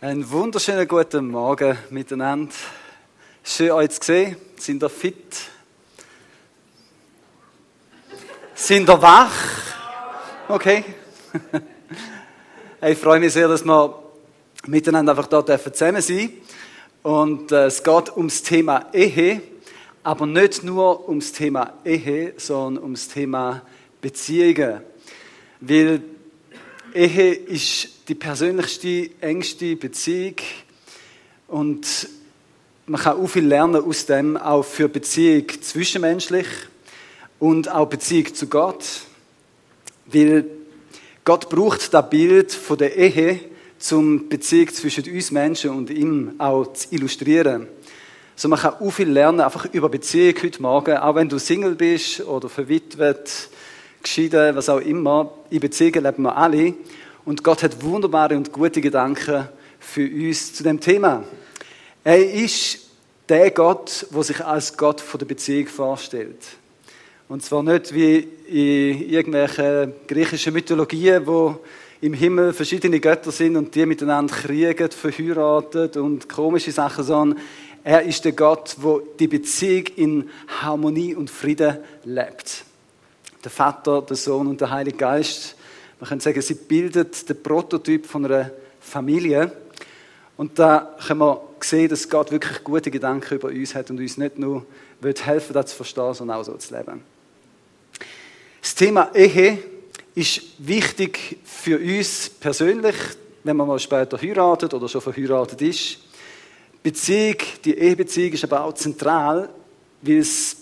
Einen wunderschönen guten Morgen miteinander. Schön euch zu sehen. Sind ihr fit? Sind ihr wach? Okay. Ich freue mich sehr, dass wir miteinander einfach dort zusammen sein Und äh, es geht ums Thema Ehe, aber nicht nur ums Thema Ehe, sondern ums Thema Beziehungen. Weil Ehe ist die persönlichste, engste Beziehung und man kann auch viel lernen aus dem, auch für Beziehung zwischenmenschlich und auch Beziehung zu Gott, weil Gott braucht das Bild von der Ehe, zum Beziehung zwischen uns Menschen und ihm auch zu illustrieren. So man kann auch viel lernen, einfach über Beziehung heute Morgen, auch wenn du Single bist oder verwitwet, geschieden, was auch immer. In Beziehungen leben wir alle. Und Gott hat wunderbare und gute Gedanken für uns zu dem Thema. Er ist der Gott, der sich als Gott von der Beziehung vorstellt. Und zwar nicht wie in irgendwelchen griechischen Mythologien, wo im Himmel verschiedene Götter sind und die miteinander kriegen, verheiratet und komische Sachen, sondern er ist der Gott, wo die Beziehung in Harmonie und Frieden lebt. Der Vater, der Sohn und der Heilige Geist man kann sagen, sie bildet den Prototyp von einer Familie. Und da können wir sehen, dass Gott wirklich gute Gedanken über uns hat und uns nicht nur helfen das zu verstehen, sondern auch so zu leben. Das Thema Ehe ist wichtig für uns persönlich, wenn man mal später heiratet oder schon verheiratet ist. Beziehung, die Ehebeziehung ist aber auch zentral, weil es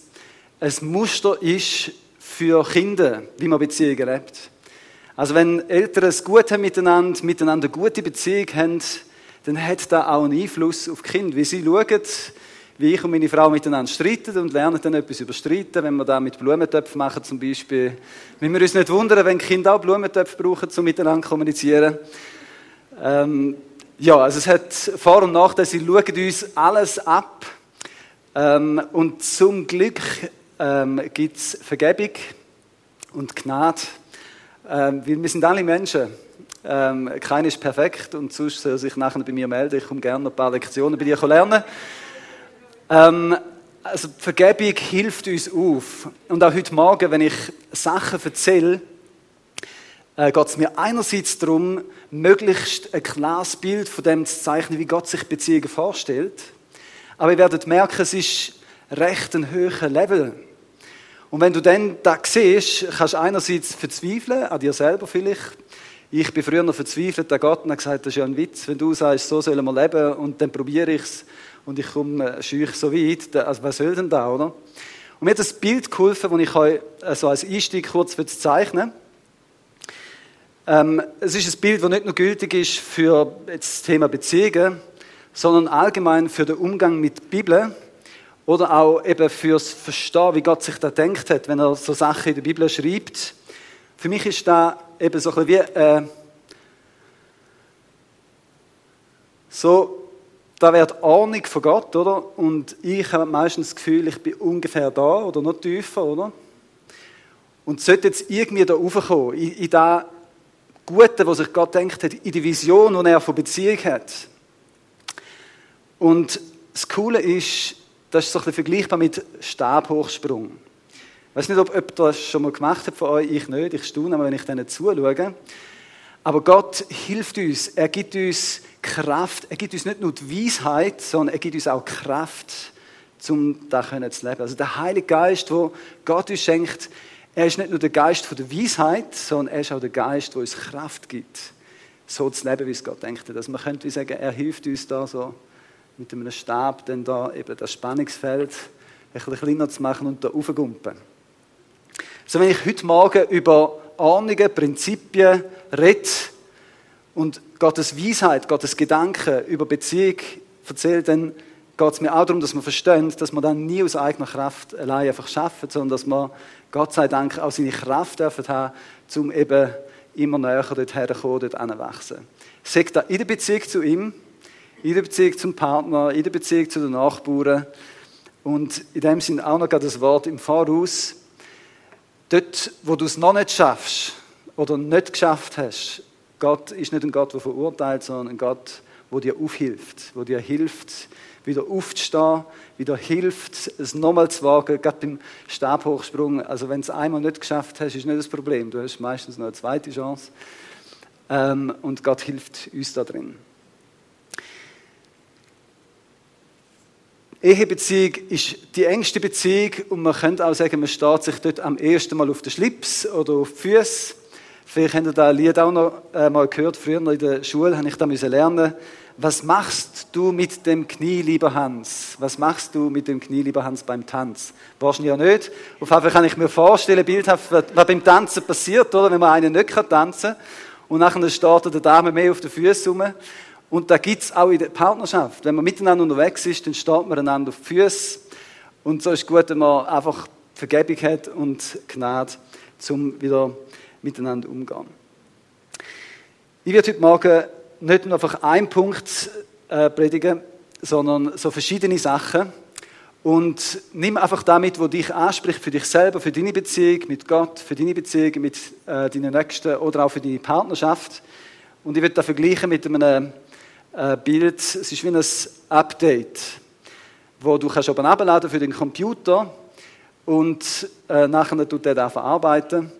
ein Muster ist für Kinder, wie man Beziehungen lebt. Also wenn Eltern es gut haben miteinander, miteinander eine gute Beziehung haben, dann hat das auch einen Einfluss auf die Kinder. Wie sie schauen, wie ich und meine Frau miteinander streiten und lernen dann etwas über Streiten, wenn wir da mit Blumentöpfen machen zum Beispiel. Wenn wir uns nicht wundern, wenn Kinder auch Blumentöpfe brauchen, um miteinander zu kommunizieren. Ähm, ja, also es hat Vor- und Nachteile. Sie schauen uns alles ab. Ähm, und zum Glück ähm, gibt es Vergebung und Gnade weil wir sind alle Menschen. Ähm, keiner ist perfekt und sonst soll sich nachher bei mir melden. Ich komme gerne noch ein paar Lektionen bei dir lernen. Ähm, also Vergebung hilft uns auf. Und auch heute Morgen, wenn ich Sachen erzähle, äh, geht es mir einerseits darum, möglichst ein klares Bild von dem zu zeichnen, wie Gott sich Beziehungen vorstellt. Aber ihr werdet merken, es ist recht ein höherer Level. Und wenn du dann das siehst, kannst du einerseits verzweifeln, an dir selber vielleicht. Ich bin früher noch verzweifelt an Gott und habe gesagt, das ist ja ein Witz, wenn du sagst, so sollen wir leben und dann probiere ich es und ich komme schüch so weit. Also was soll denn da, oder? Und mir hat das Bild geholfen, das ich euch also als Einstieg kurz zeichnen ähm, Es ist ein Bild, das nicht nur gültig ist für das Thema Beziehungen, sondern allgemein für den Umgang mit der Bibel oder auch eben fürs Verstehen, wie Gott sich da denkt hat, wenn er so Sachen in der Bibel schreibt. Für mich ist da eben so ein bisschen wie, äh, so, da wird Ahnung von Gott, oder? Und ich habe meistens das Gefühl, ich bin ungefähr da oder noch tiefer, oder? Und sollte jetzt irgendwie da raufkommen, in, in das Gute, was sich Gott denkt hat, in die Vision, die er von Beziehung hat. Und das Coole ist, das ist so ein vergleichbar mit Stabhochsprung. Ich weiß nicht, ob jemand das schon mal gemacht hat von euch, ich nicht, ich staune, wenn ich denen zuschaue. Aber Gott hilft uns, er gibt uns Kraft, er gibt uns nicht nur die Weisheit, sondern er gibt uns auch Kraft, um da zu leben. Also der Heilige Geist, wo Gott uns schenkt, er ist nicht nur der Geist der Weisheit, sondern er ist auch der Geist, der uns Kraft gibt, so zu leben, wie es Gott denkt. Also man könnte sagen, er hilft uns da so mit einem Stab dann da eben das Spannungsfeld ein bisschen kleiner zu machen und da aufgumpen. So, wenn ich heute Morgen über Ahnungen, Prinzipien rede und Gottes Weisheit, Gottes Gedanken über Beziehung erzähle, dann geht es mir auch darum, dass wir verstehen, dass wir dann nie aus eigener Kraft allein einfach schaffen, sondern dass wir Gott sei Dank auch seine Kraft dürfen haben, um eben immer näher dorthin zu kommen, dort hinwachsen. Sagt da in der Beziehung zu ihm, in der Beziehung zum Partner, in der Beziehung zu den Nachbarn. Und in dem Sinne auch noch das Wort im Voraus. Dort, wo du es noch nicht schaffst oder nicht geschafft hast, Gott ist nicht ein Gott, der verurteilt, sondern ein Gott, wo dir aufhilft, wo dir hilft, wieder aufzustehen, wieder hilft, es nochmal zu wagen, gerade beim Stabhochsprung. Also wenn du es einmal nicht geschafft hast, ist nicht das Problem. Du hast meistens noch eine zweite Chance. Ähm, und Gott hilft uns da drin. Ehebeziehung ist die engste Beziehung und man könnte auch sagen, man steht sich dort am ersten Mal auf den Schlips oder auf die Füße. Vielleicht habt ihr das Lied auch noch äh, mal gehört. Früher in der Schule habe ich da lernen was machst du mit dem Knie, lieber Hans? Was machst du mit dem Knie, lieber Hans, beim Tanz? Wahrscheinlich ja nicht. Auf jeden Fall kann ich mir vorstellen, bildhaft, was beim Tanzen passiert, oder? Wenn man einen nicht tanzen kann. Und nachher steht der Dame mehr auf den Füßen rum. Und da gibt es auch in der Partnerschaft. Wenn man miteinander unterwegs ist, dann steht man einander auf die Füße. Und so ist es gut, wenn man einfach Vergebung hat und Gnade, um wieder miteinander umzugehen. Ich werde heute Morgen nicht nur einfach einen Punkt äh, predigen, sondern so verschiedene Sachen. Und nimm einfach damit, was dich anspricht, für dich selber, für deine Beziehung mit Gott, für deine Beziehung mit äh, deinen Nächsten oder auch für deine Partnerschaft. Und ich würde das vergleichen mit einem Bild. Es ist wie ein Update, wo du kannst oben abladen für den Computer und äh, nachher tut er das verarbeiten.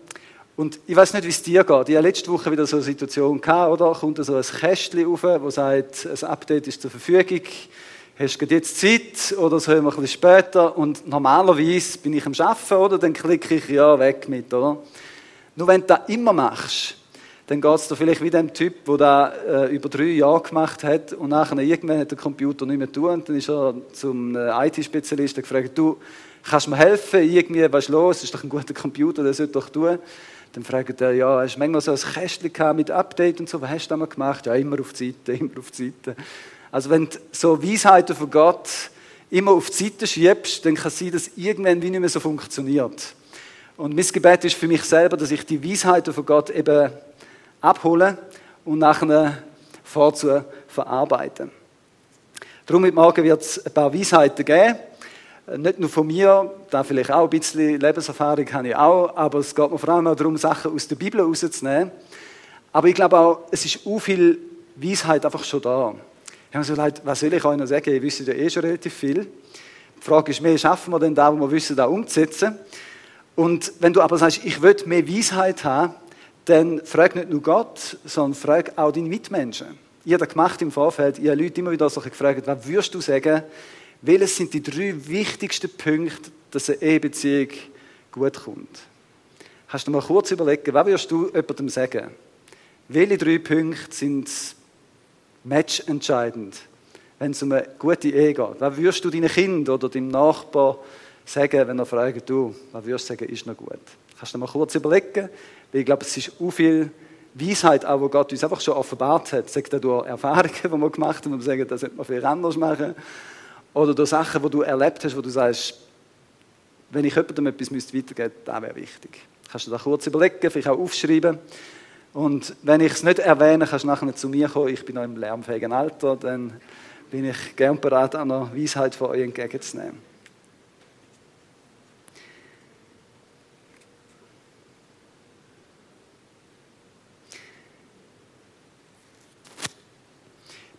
Und ich weiß nicht, wie es dir geht. Ich hatte letzte Woche wieder so eine Situation gehabt, oder? Kommt so ein Kästchen auf, wo sagt, ein Update ist zur Verfügung. Hast du jetzt Zeit oder so ein bisschen später? Und normalerweise bin ich am Arbeiten, oder? Dann klicke ich ja weg mit, oder? Nur wenn du das immer machst, dann geht es dir vielleicht wie dem Typ, der das äh, über drei Jahre gemacht hat und nachher irgendwann hat der Computer nicht mehr tun dann ist er zum äh, IT-Spezialisten gefragt, du, kannst mir helfen, irgendwie, was ist los, ist doch ein guter Computer, der sollte doch tun. Dann fragt er, ja, hast du manchmal so ein Kästchen mit Update und so, was hast du da gemacht? Ja, immer auf die Seite, immer auf die Seite. Also wenn du so Weisheiten von Gott immer auf die Seite schiebst, dann kann es sein, dass irgendwann wie nicht mehr so funktioniert. Und mein Gebet ist für mich selber, dass ich die Weisheiten von Gott eben abhole und nachher vorzu verarbeiten. Darum heute Morgen wird es ein paar Weisheiten geben. Nicht nur von mir, da vielleicht auch ein bisschen Lebenserfahrung habe ich auch, aber es geht mir vor allem auch darum, Sachen aus der Bibel rauszunehmen. Aber ich glaube auch, es ist auch viel Weisheit einfach schon da. Ich habe mir so gedacht, was soll ich euch noch sagen? Ihr wisst ja eh schon relativ viel. Die Frage ist mehr, schaffen wir denn da, wo wir wissen, da umzusetzen? Und wenn du aber sagst, ich will mehr Weisheit haben, dann frag nicht nur Gott, sondern frag auch deine Mitmenschen. Ich habe gemacht im Vorfeld. Ich habe Leute immer wieder so gefragt, was würdest du sagen, welches sind die drei wichtigsten Punkte, dass eine Ehebeziehung gut kommt? Hast du mal kurz überlegen, was würdest du jemandem sagen? Welche drei Punkte sind matchentscheidend, wenn es um eine gute Ehe geht? Was würdest du deinen Kind oder deinem Nachbar sagen, wenn er fragt, du, was würdest du sagen, ist noch gut? Kannst du mal kurz überlegen? Weil ich glaube, es ist auch viel Weisheit, auch, wo Gott uns einfach schon offenbart hat. Sagt er durch Erfahrungen, die wir gemacht haben, und sagen, das sollte man viel anders machen. Oder durch Sachen, die du erlebt hast, wo du sagst, wenn ich jemandem etwas weitergeben müsste, das wäre wichtig. Kannst du da kurz überlegen, vielleicht auch aufschreiben. Und wenn ich es nicht erwähne, kannst du nachher zu mir kommen. Ich bin noch im lärmfähigen Alter, dann bin ich gern bereit, eine Weisheit von euch entgegenzunehmen.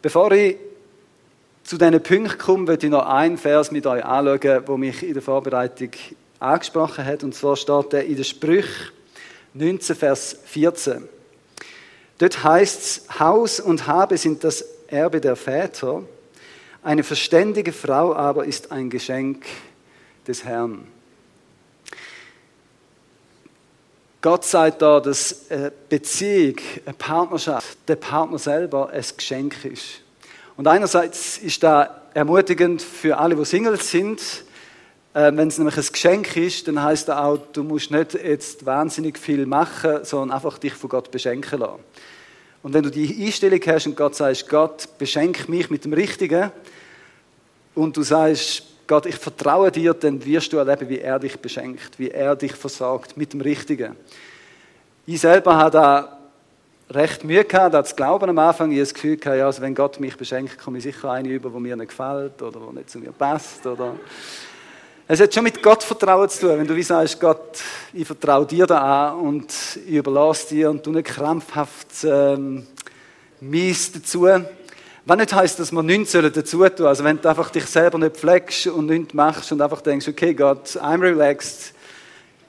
Bevor ich zu diesen Punkten komme, möchte ich noch einen Vers mit euch anschauen, der mich in der Vorbereitung angesprochen hat. Und zwar steht er in der Sprüch 19, Vers 14. Dort heißt es, Haus und Habe sind das Erbe der Väter, eine verständige Frau aber ist ein Geschenk des Herrn. Gott sagt da, dass eine Beziehung, eine Partnerschaft, der Partner selber ein Geschenk ist. Und einerseits ist da ermutigend für alle, die Singles sind. Äh, Wenn es nämlich ein Geschenk ist, dann heißt das auch, du musst nicht jetzt wahnsinnig viel machen, sondern einfach dich von Gott beschenken lassen. Und wenn du die Einstellung hast und Gott sagst, Gott, beschenk mich mit dem Richtigen, und du sagst, Gott, ich vertraue dir, dann wirst du erleben, wie er dich beschenkt, wie er dich versorgt mit dem Richtigen. Ich selber habe da recht Mühe gehabt, das glauben am Anfang. Ich habe das Gefühl gehabt, ja, also wenn Gott mich beschenkt, komme ich sicher eine über, die mir nicht gefällt oder die nicht zu mir passt. Oder es hat schon mit Gottvertrauen zu tun. Wenn du wie sagst, Gott, ich vertraue dir da an und ich überlasse dir und du nicht krampfhaft ähm, mies dazu, Was nicht heisst, dass man nichts dazu tun sollen. Also wenn du einfach dich selber nicht pflegst und nichts machst und einfach denkst, okay, Gott, I'm relaxed,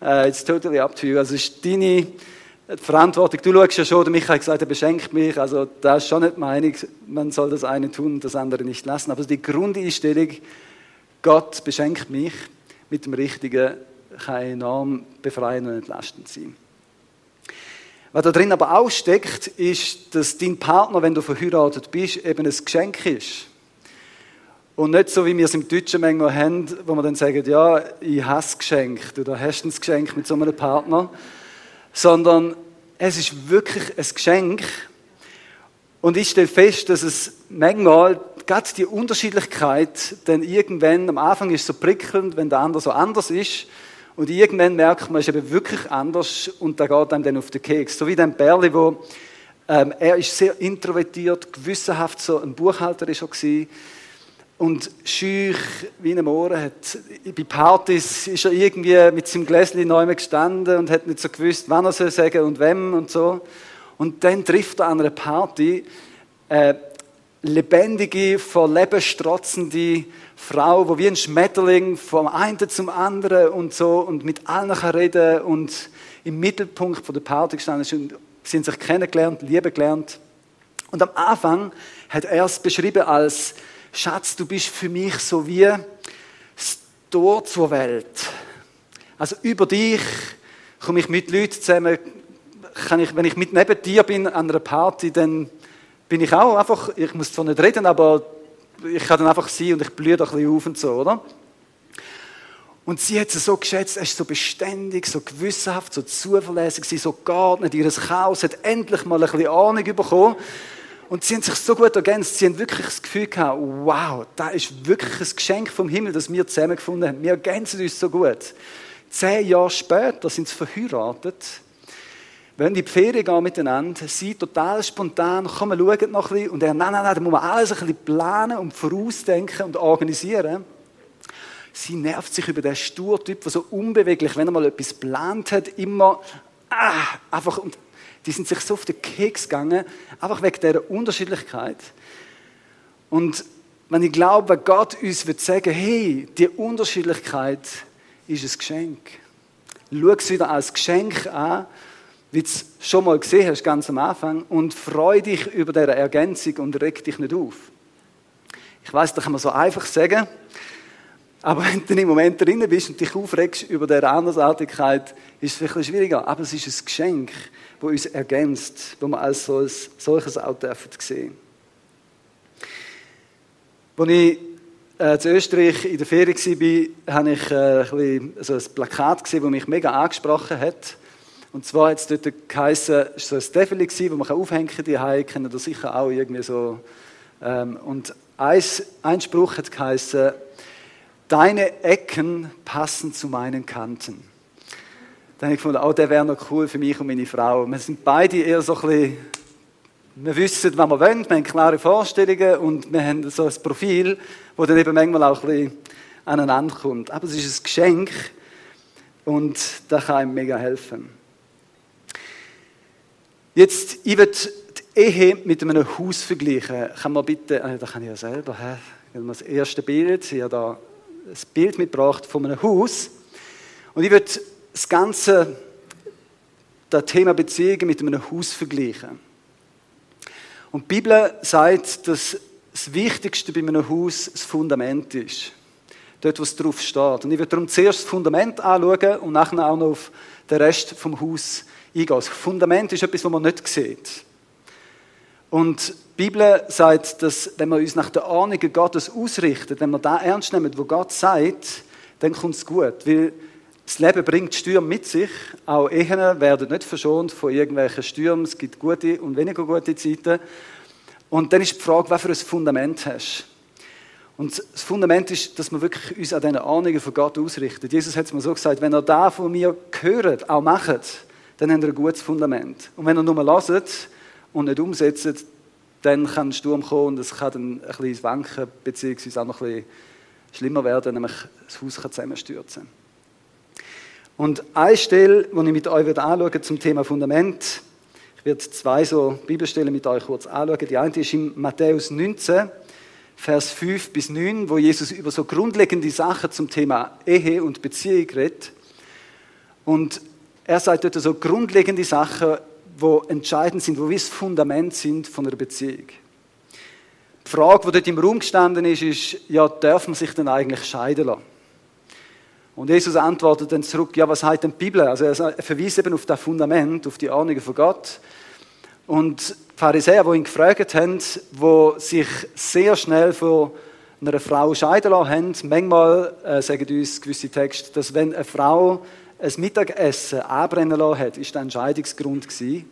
uh, it's totally up to you. Also ist deine Verantwortung. Du schaust ja schon, der Michael hat gesagt, er beschenkt mich. Also da ist schon nicht meine, man soll das eine tun und das andere nicht lassen. Aber die Grundeinstellung, Gott beschenkt mich mit dem Richtigen, kann enorm befreiend und entlastend sein. Was da drin aber auch steckt, ist, dass dein Partner, wenn du verheiratet bist, eben ein Geschenk ist. Und nicht so, wie wir es im Deutschen manchmal haben, wo wir dann sagen, ja, ich hasse Geschenk, oder hast ein Geschenk mit so einem Partner, sondern es ist wirklich ein Geschenk. Und ich stelle fest, dass es manchmal, gerade die Unterschiedlichkeit, dann irgendwann, am Anfang ist es so prickelnd, wenn der andere so anders ist, und irgendwann merkt man, es ist eben wirklich anders und da geht einem dann auf den Keks. So wie der Berli, wo ähm, er ist sehr introvertiert, gewissenhaft so ein Buchhalter ist er und schüch wie ein Ohren hat. Bei Partys ist er irgendwie mit seinem Gläschen neu gestanden und hat nicht so gewusst, wann er soll sagen und wem und so. Und dann trifft er an einer Party äh, lebendige, vor Leben strotzende Frau, die wie ein Schmetterling vom einen zum anderen und so und mit allen kann reden und im Mittelpunkt von der Party gestanden ist und sie haben sich kennengelernt, lieben gelernt. Und am Anfang hat er es beschrieben als Schatz, du bist für mich so wie das Tor zur Welt. Also über dich komme ich mit Leuten zusammen, kann ich, wenn ich mit neben dir bin an einer Party, dann bin ich auch einfach, ich muss zwar nicht reden, aber ich kann dann einfach sein und ich blühe da ein bisschen auf und so, oder? Und sie hat es so geschätzt, er ist so beständig, so gewissenhaft, so zuverlässig, sie so geordnet, ihr Chaos hat endlich mal ein bisschen Ahnung bekommen. Und sie haben sich so gut ergänzt, sie haben wirklich das Gefühl gehabt, wow, da ist wirklich ein Geschenk vom Himmel, das wir zusammengefunden haben. Wir ergänzen uns so gut. Zehn Jahre später sind sie verheiratet wenn die Ferien gehen miteinander, sie total spontan, komm, schauen noch ein bisschen. Und er, nein, nein, nein, da muss man alles ein bisschen planen und vorausdenken und organisieren. Sie nervt sich über den Sturtyp, der so unbeweglich, wenn er mal etwas geplant hat, immer ah, einfach, und die sind sich so auf den Keks gegangen, einfach wegen dieser Unterschiedlichkeit. Und wenn ich glaube, Gott uns wird sagen, hey, die Unterschiedlichkeit ist ein Geschenk. Schau es wieder als Geschenk an wie du es schon mal gesehen hast, ganz am Anfang, und freu dich über diese Ergänzung und reg dich nicht auf. Ich weiß, das kann man so einfach sagen, aber wenn du im Moment drin bist und dich aufregst über diese Andersartigkeit, ist es vielleicht ein schwieriger. Aber es ist ein Geschenk, das uns ergänzt, wo wir als solches auch dürfen sehen. Als ich äh, in Österreich in der Ferien war, habe ich äh, ein, bisschen, so ein Plakat gesehen, das mich mega angesprochen hat. Und zwar hat es dort es war so ein Steffeli, das man aufhängen kann, die Hause, kennen das sicher auch irgendwie so. Ähm, und ein, ein Spruch hat geheißen, deine Ecken passen zu meinen Kanten. Dann habe ich gefunden, oh, der wäre noch cool für mich und meine Frau. Wir sind beide eher so ein bisschen, wir wissen, was wir wollen, wir haben klare Vorstellungen und wir haben so ein Profil, das dann eben manchmal auch ein bisschen aneinander kommt. Aber es ist ein Geschenk und das kann einem mega helfen. Jetzt, ich würde die Ehe mit einem Haus vergleichen. Kann man bitte, äh, das kann ich ja selber, hä? das erste Bild, ich habe da ein Bild mitgebracht von einem Haus. Und ich würde das ganze das Thema Beziehungen mit einem Haus vergleichen. Und die Bibel sagt, dass das Wichtigste bei einem Haus das Fundament ist. Dort, wo es drauf steht. Und ich würde darum zuerst das Fundament anschauen und nachher auch noch auf den Rest vom Haus eingehen. Das Fundament ist etwas, was man nicht sieht. Und die Bibel sagt, dass wenn wir uns nach der Ahnung Gottes ausrichten, wenn wir da ernst nehmen, wo Gott sagt, dann kommt es gut. Weil das Leben bringt Stürme mit sich. Auch Ehen werden nicht verschont von irgendwelchen Stürmen. Es gibt gute und weniger gute Zeiten. Und dann ist die Frage, was für ein Fundament hast und das Fundament ist, dass wir wirklich uns an diesen Ahnungen von Gott ausrichten. Jesus hat es mir so gesagt, wenn ihr da von mir gehört, auch macht, dann habt ihr ein gutes Fundament. Und wenn ihr nur lasst und nicht umsetzt, dann kann ein Sturm kommen und es kann dann ein bisschen wanken, beziehungsweise auch noch ein bisschen schlimmer werden, nämlich das Haus kann zusammenstürzen. Und eine Stelle, die ich mit euch anschaue zum Thema Fundament, Ich werde zwei so Bibelstellen mit euch kurz anschauen. Die eine ist in Matthäus 19, Vers 5 bis 9, wo Jesus über so grundlegende Sachen zum Thema Ehe und Beziehung redet. Und er sagt dort so grundlegende Sachen, wo entscheidend sind, wo wie das Fundament sind von einer Beziehung. Die Frage, die dort im Raum gestanden ist, ist, ja, darf man sich denn eigentlich scheiden lassen? Und Jesus antwortet dann zurück, ja, was heißt denn die Bibel? Also er verweist eben auf das Fundament, auf die Ahnung von Gott. Und die Pharisäer, die ihn gefragt haben, die sich sehr schnell von einer Frau scheiden lassen haben, manchmal äh, sagen uns gewisse Texte, dass wenn eine Frau ein Mittagessen anbrennen lassen hat, ist das ein Scheidungsgrund gewesen.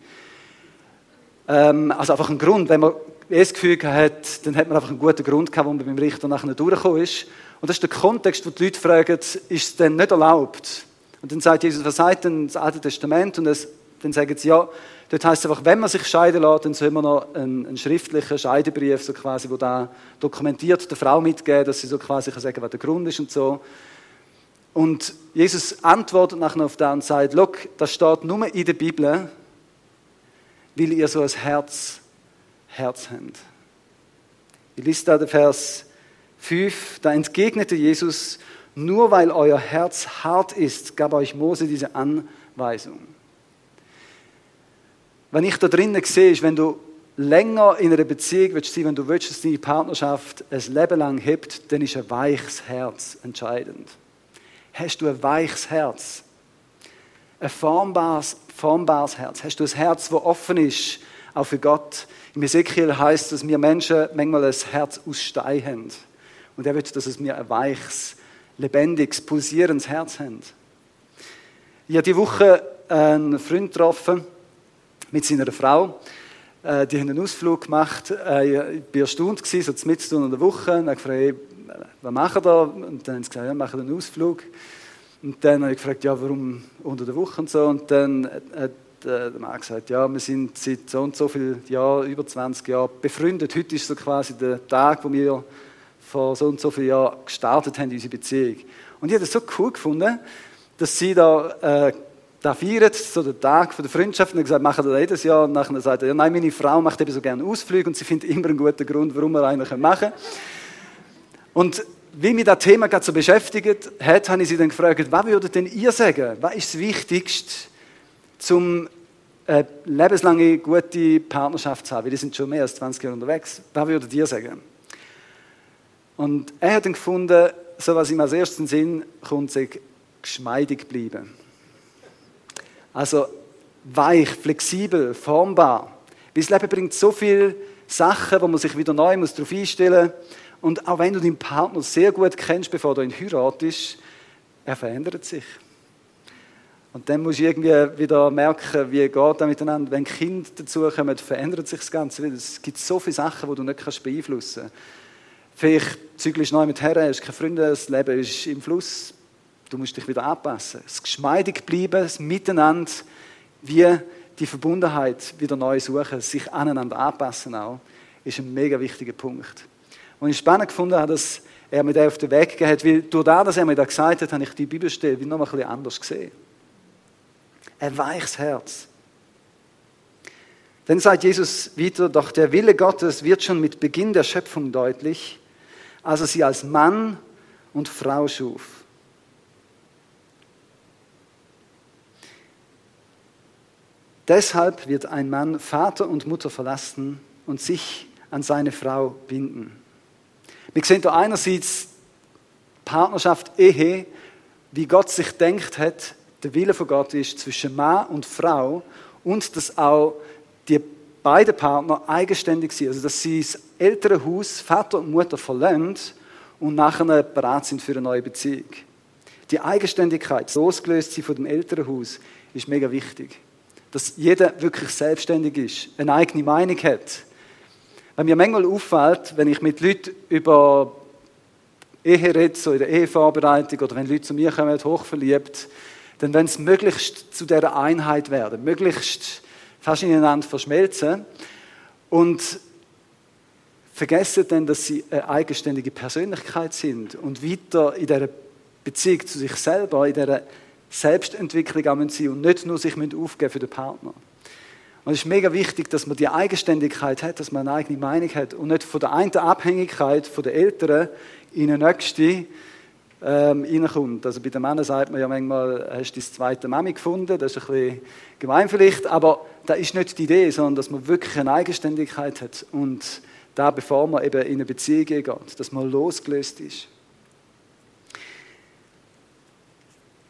Ähm, also einfach ein Grund, wenn man das Gefühl hat, dann hat man einfach einen guten Grund gehabt, wo man beim Richter nachher durchgekommen ist. Und das ist der Kontext, wo die Leute fragen, ist es denn nicht erlaubt? Und dann sagt Jesus, was sagt denn das Alte Testament? Und das, dann sagen sie, ja, dort heißt es einfach, wenn man sich scheiden lässt, dann soll man noch einen, einen schriftlichen Scheidebrief, so quasi, wo da dokumentiert der Frau mitgeben, dass sie so quasi kann sagen, was der Grund ist und so. Und Jesus antwortet nachher auf das und sagt, look, das steht nur in der Bibel, weil ihr so ein Herz, Herz habt. Ich lese da den Vers 5, da entgegnete Jesus, nur weil euer Herz hart ist, gab euch Mose diese Anweisung. Wenn ich da drinnen sehe, ist, wenn du länger in einer Beziehung willst sein, wenn du willst, dass deine Partnerschaft ein Leben lang hebt, dann ist ein weiches Herz entscheidend. Hast du ein weiches Herz? Ein formbares, formbares Herz? Hast du ein Herz, das offen ist, auch für Gott? Im Ezekiel heißt es, dass wir Menschen manchmal ein Herz aus Stein haben. Und er will, dass es mir ein weiches, lebendiges, pulsierendes Herz haben. Ich habe diese Woche einen Freund getroffen mit seiner Frau. Äh, die haben einen Ausflug gemacht. Äh, ich war erstaunt, so mitten in der Woche. Ich gefragt, was machen da? Und dann haben sie gesagt, ja, machen einen Ausflug. Und dann habe ich gefragt, ja, warum unter der Woche und so. Und dann hat der Mann gesagt, ja, wir sind seit so und so vielen Jahren, über 20 Jahren befreundet. Heute ist so quasi der Tag, wo wir vor so und so vielen Jahren gestartet haben, unsere Beziehung. Und ich habe das so cool gefunden, dass sie da, äh, da feiern, so den Tag der Freundschaft, und gesagt, machen das jedes Jahr. Und nachher sagt er, ja, nein, meine Frau macht eben so gerne Ausflüge und sie findet immer einen guten Grund, warum wir einen machen können. Und wie mich das Thema gerade so beschäftigt hat, habe ich sie dann gefragt, was würdet denn ihr sagen? Was ist das Wichtigste, um eine lebenslange gute Partnerschaft zu haben? Weil die sind schon mehr als 20 Jahre unterwegs. Was würdet ihr sagen? Und er hat dann gefunden, so was ihm als ersten Sinn kommt, sich geschmeidig bleiben. Also weich, flexibel, formbar. Weil das Leben bringt so viele Sachen, wo man sich wieder neu darauf einstellen muss. Und auch wenn du deinen Partner sehr gut kennst, bevor du ihn heiratest, er verändert sich. Und dann musst du irgendwie wieder merken, wie geht das miteinander. Wenn Kinder dazukommen, verändert sich das Ganze. Es gibt so viele Sachen, die du nicht beeinflussen kannst. Vielleicht zügelst du neu mit her, hast keine Freunde, das Leben ist im Fluss. Du musst dich wieder anpassen. Das geschmeidig bleiben, das Miteinander, wie die Verbundenheit wieder neu suchen, sich aneinander anpassen auch, ist ein mega wichtiger Punkt. Und ich spannend gefunden habe, dass er mir auf den Weg gegeben hat, weil durch das, dass er mir das gesagt hat, habe ich die Bibelstelle noch ein bisschen anders gesehen. Ein weiches Herz. Dann sagt Jesus weiter, doch der Wille Gottes wird schon mit Beginn der Schöpfung deutlich als er sie als Mann und Frau schuf. Deshalb wird ein Mann Vater und Mutter verlassen und sich an seine Frau binden. Wir sehen da einerseits Partnerschaft, Ehe, wie Gott sich denkt hat, der Wille von Gott ist zwischen Mann und Frau und dass auch die beide Partner eigenständig sind, also dass sie das ältere Haus, Vater und Mutter verlassen und nachher bereit sind für eine neue Beziehung. Die Eigenständigkeit, losgelöst sie von dem älteren Haus, ist mega wichtig. Dass jeder wirklich selbstständig ist, eine eigene Meinung hat. Wenn mir manchmal auffällt, wenn ich mit Leuten über Ehe rede, so in der Ehevorbereitung, oder wenn Leute zu mir kommen, hochverliebt, dann wenn es möglichst zu dieser Einheit werden, möglichst fast ineinander verschmelzen und vergessen dann, dass sie eine eigenständige Persönlichkeit sind und weiter in dieser Beziehung zu sich selber, in dieser Selbstentwicklung sind und nicht nur sich aufgeben für den Partner. Und es ist mega wichtig, dass man die Eigenständigkeit hat, dass man eine eigene Meinung hat und nicht von der einen Abhängigkeit von den Eltern in eine nächste ähm, reinkommt. Also bei den Männern sagt man ja manchmal, hast du die zweite Mami gefunden, das ist ein bisschen gemein vielleicht, aber das ist nicht die Idee, sondern dass man wirklich eine Eigenständigkeit hat und da, bevor man eben in eine Beziehung geht, dass man losgelöst ist.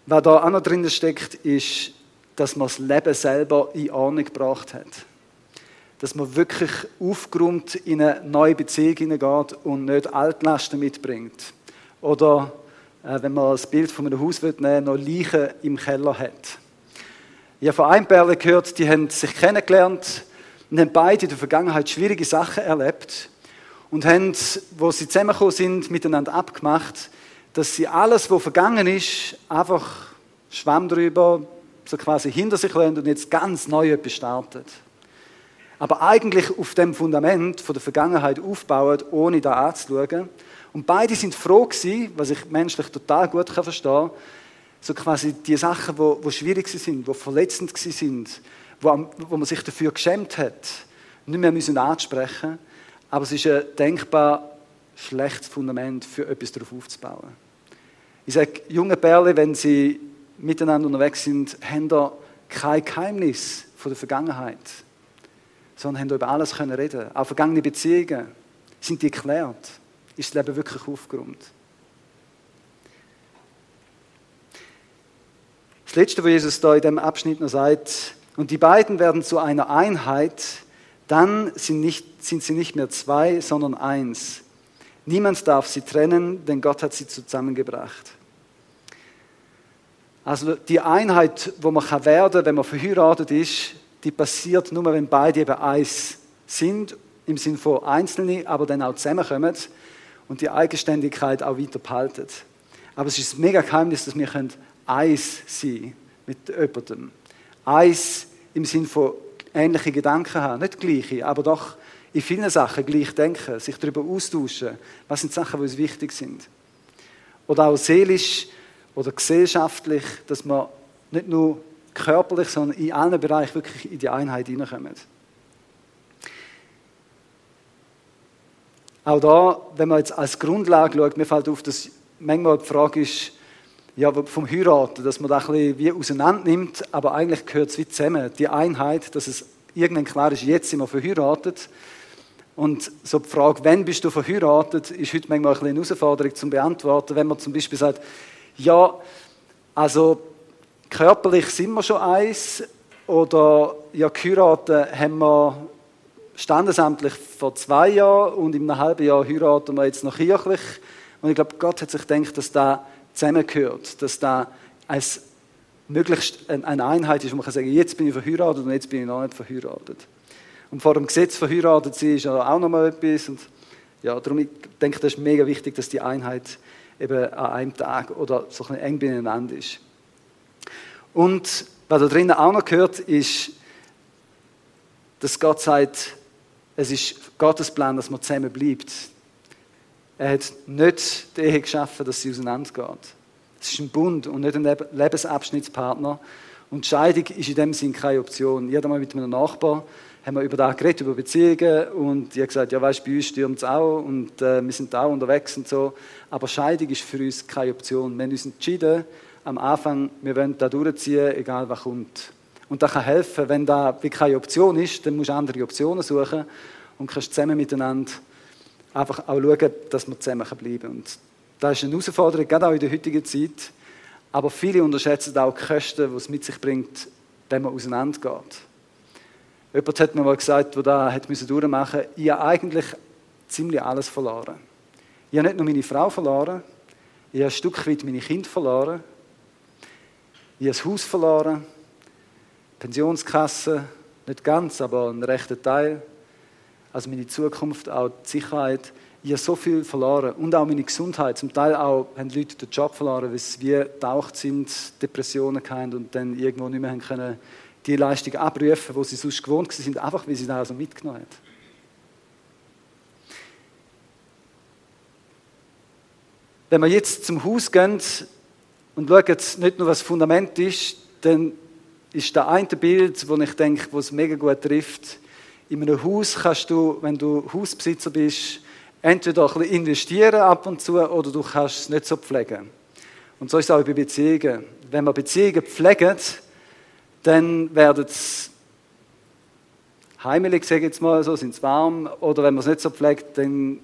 Was da auch noch drin steckt, ist, dass man das Leben selber in Ordnung gebracht hat. Dass man wirklich aufgeräumt in eine neue Beziehung hineingeht und nicht Altlasten mitbringt. Oder, äh, wenn man das Bild von einem Haus nehmen will, noch Leichen im Keller hat. Ich habe von einem Pärchen gehört, die haben sich kennengelernt und haben beide in der Vergangenheit schwierige Sachen erlebt und haben, wo sie zusammengekommen sind, miteinander abgemacht, dass sie alles, was vergangen ist, einfach Schwamm drüber, so quasi hinter sich lassen und jetzt ganz neu etwas startet. Aber eigentlich auf dem Fundament von der Vergangenheit aufbauen, ohne da anzuschauen. Und beide sind froh gewesen, was ich menschlich total gut verstehen kann, so quasi die Sachen, die, die schwierig sind, die verletzend sind, wo, wo man sich dafür geschämt hat, nicht mehr müssen ansprechen aber es ist ein denkbar schlechtes Fundament für etwas darauf aufzubauen. Ich sage, junge Perle, wenn sie miteinander unterwegs sind, haben da kein Geheimnis von der Vergangenheit, sondern haben da über alles können reden. Auch vergangene Beziehungen sind die geklärt. Ist das Leben wirklich aufgeräumt? Das Letzte, was Jesus da in dem Abschnitt noch sagt, und die beiden werden zu einer Einheit, dann sind, nicht, sind sie nicht mehr zwei, sondern eins. Niemand darf sie trennen, denn Gott hat sie zusammengebracht. Also die Einheit, wo man kann werden, wenn man verheiratet ist, die passiert nur, wenn beide eben eins sind, im Sinne von Einzelne, aber dann auch zusammenkommen und die Eigenständigkeit auch weiter behalten. Aber es ist ein mega Geheimnis, dass wir eins sein können mit jemandem. Eins im Sinne von ähnliche Gedanken haben, nicht gleiche, aber doch in vielen Sachen gleich denken, sich darüber austauschen, was sind Sachen, die uns wichtig sind. Oder auch seelisch oder gesellschaftlich, dass man nicht nur körperlich, sondern in allen Bereichen wirklich in die Einheit hineinkommen. Auch da, wenn man jetzt als Grundlage schaut, mir fällt auf, dass manchmal die Frage ist, ja, vom Heiraten, dass man das ein bisschen wie auseinander nimmt, aber eigentlich gehört es wie zusammen. Die Einheit, dass es irgendwann klar ist, jetzt sind wir verheiratet. Und so die Frage, wann bist du verheiratet, ist heute manchmal ein bisschen eine Herausforderung zu beantworten. Wenn man zum Beispiel sagt, ja, also körperlich sind wir schon eins oder ja, geheiratet haben wir standesamtlich vor zwei Jahren und in einem halben Jahr heiraten wir jetzt noch kirchlich. Und ich glaube, Gott hat sich gedacht, dass da zusammengehört, dass da als möglichst eine Einheit ist, wo man kann sagen, jetzt bin ich verheiratet und jetzt bin ich noch nicht verheiratet. Und vor dem Gesetz verheiratet sein ist ja auch noch mal etwas. Und ja, darum ich denke, das ist mega wichtig, dass die Einheit eben an einem Tag oder so ein eng beieinander ist. Und was da drinnen auch noch gehört, ist, dass Gott sagt, es ist Gottes Plan, dass man zusammen bleibt. Er hat nicht die Ehe geschaffen, dass sie auseinandergeht. Es ist ein Bund und nicht ein Lebensabschnittspartner. Und Scheidung ist in dem Sinn keine Option. Habe mal mit meinem Nachbar haben wir über das geredet, über Beziehungen und ich habe gesagt, ja weißt, bei uns stürmt es auch und äh, wir sind auch unterwegs und so. Aber Scheidung ist für uns keine Option. Wir haben uns entschieden, am Anfang, wir wollen da durchziehen, egal was kommt. Und das kann helfen, wenn da keine Option ist, dann musst du andere Optionen suchen und kannst zusammen miteinander einfach auch schauen, dass wir zusammen bleiben. Und das ist eine Herausforderung, gerade auch in der heutigen Zeit. Aber viele unterschätzen auch die Kosten, die es mit sich bringt, wenn man auseinandergeht. Jemand hat mir mal gesagt, der da hat durchmachen musste, ich habe eigentlich ziemlich alles verloren. Ich habe nicht nur meine Frau verloren, ich habe ein Stück weit meine Kinder verloren, ich habe das Haus verloren, Pensionskasse, nicht ganz, aber einen rechten Teil. Also meine Zukunft, auch die Sicherheit. Ich habe so viel verloren und auch meine Gesundheit. Zum Teil auch haben Leute den Job verloren, weil sie wie getaucht sind, Depressionen hatten und dann irgendwo nicht mehr können die Leistung abrufen, wo sie sonst gewohnt sind, einfach weil sie das also mitgenommen haben. Wenn wir jetzt zum Haus gehen und schauen, nicht nur was Fundament ist, dann ist das eine Bild, wo ich denke, wo es mega gut trifft. In einem Haus kannst du, wenn du Hausbesitzer bist, entweder ein bisschen investieren ab und zu oder du kannst es nicht so pflegen. Und so ist es auch bei Beziehungen. Wenn man Beziehungen pflegt, dann werden es heimelig, sage ich jetzt mal so, sind es warm. Oder wenn man es nicht so pflegt, dann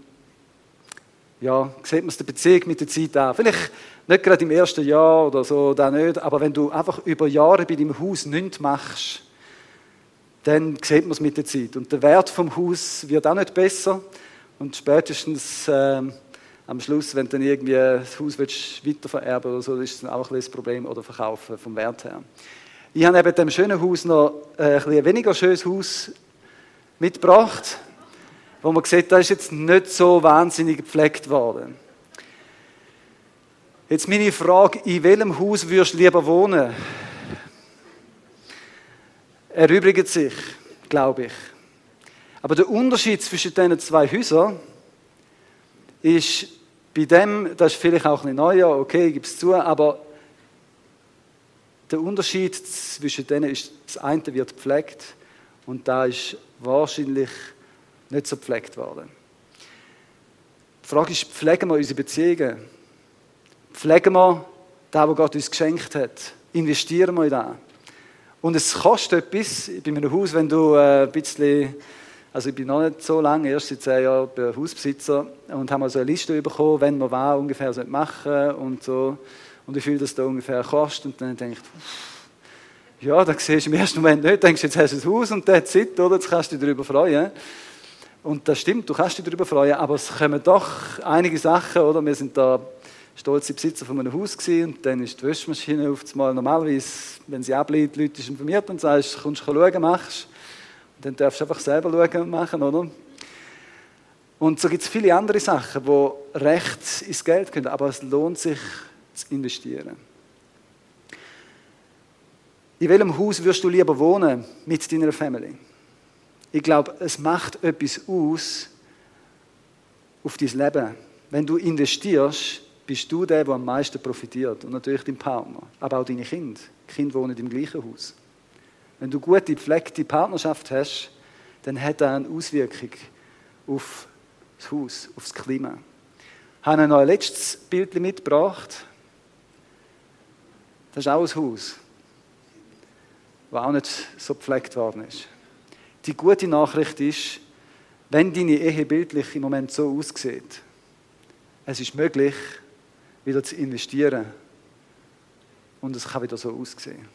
ja, sieht man es der Beziehung mit der Zeit an. Vielleicht nicht gerade im ersten Jahr oder so, da nicht, aber wenn du einfach über Jahre bei deinem Haus nichts machst, dann sieht man es mit der Zeit. Und der Wert vom Haus wird auch nicht besser. Und spätestens äh, am Schluss, wenn du dann irgendwie das Haus willst, weitervererben oder so, ist es auch ein das Problem oder verkaufen vom Wert her. Ich habe neben dem schönen Haus noch äh, ein, weniger schönes Haus mitgebracht, wo man sieht, da ist jetzt nicht so wahnsinnig gepflegt worden. Jetzt meine Frage, in welchem Haus würdest du lieber wohnen? Erübrigt sich, glaube ich. Aber der Unterschied zwischen diesen zwei Häusern ist bei dem, das ist vielleicht auch ein neuer, okay, gibt es zu, aber der Unterschied zwischen denen ist, das eine wird gepflegt und da ist wahrscheinlich nicht so gepflegt worden. Die Frage ist, pflegen wir unsere Beziehungen? Pflegen wir das, was Gott uns geschenkt hat? Investieren wir in das? Und es kostet etwas, bei einem Haus, wenn du äh, ein bisschen, also ich bin noch nicht so lange, erst seit zehn Jahren Hausbesitzer und haben so eine Liste bekommen, wenn man was ungefähr machen und so und wie viel das da ungefähr kostet und dann denke ich, ja, da siehst du im ersten Moment nicht, denkst jetzt hast du ein Haus und der Zeit, oder, jetzt kannst du dich darüber freuen. Und das stimmt, du kannst dich darüber freuen, aber es kommen doch einige Sachen, oder, wir sind da stolze Besitzer von einem Haus gewesen, und dann ist die Wäschmaschine auf einmal normalerweise, wenn sie ablehnt, Leute ist informiert und sagst, kommst du schauen, machst. Und dann darfst du einfach selber schauen und machen, oder? Und so gibt es viele andere Sachen, die recht ins Geld können, aber es lohnt sich zu investieren. In welchem Haus wirst du lieber wohnen mit deiner Family? Ich glaube, es macht etwas aus auf dein Leben. Wenn du investierst, bist du der, der am meisten profitiert. Und natürlich dein Partner, aber auch deine Kinder. Die Kinder wohnen im gleichen Haus. Wenn du gute, gepflegte Partnerschaft hast, dann hat das eine Auswirkung auf das Haus, auf das Klima. Ich habe noch ein letztes Bild mitgebracht. Das ist auch ein Haus, das auch nicht so gepflegt worden ist. Die gute Nachricht ist, wenn deine Ehe bildlich im Moment so aussieht, es ist möglich, wieder zu investieren und es kann wieder so aussehen.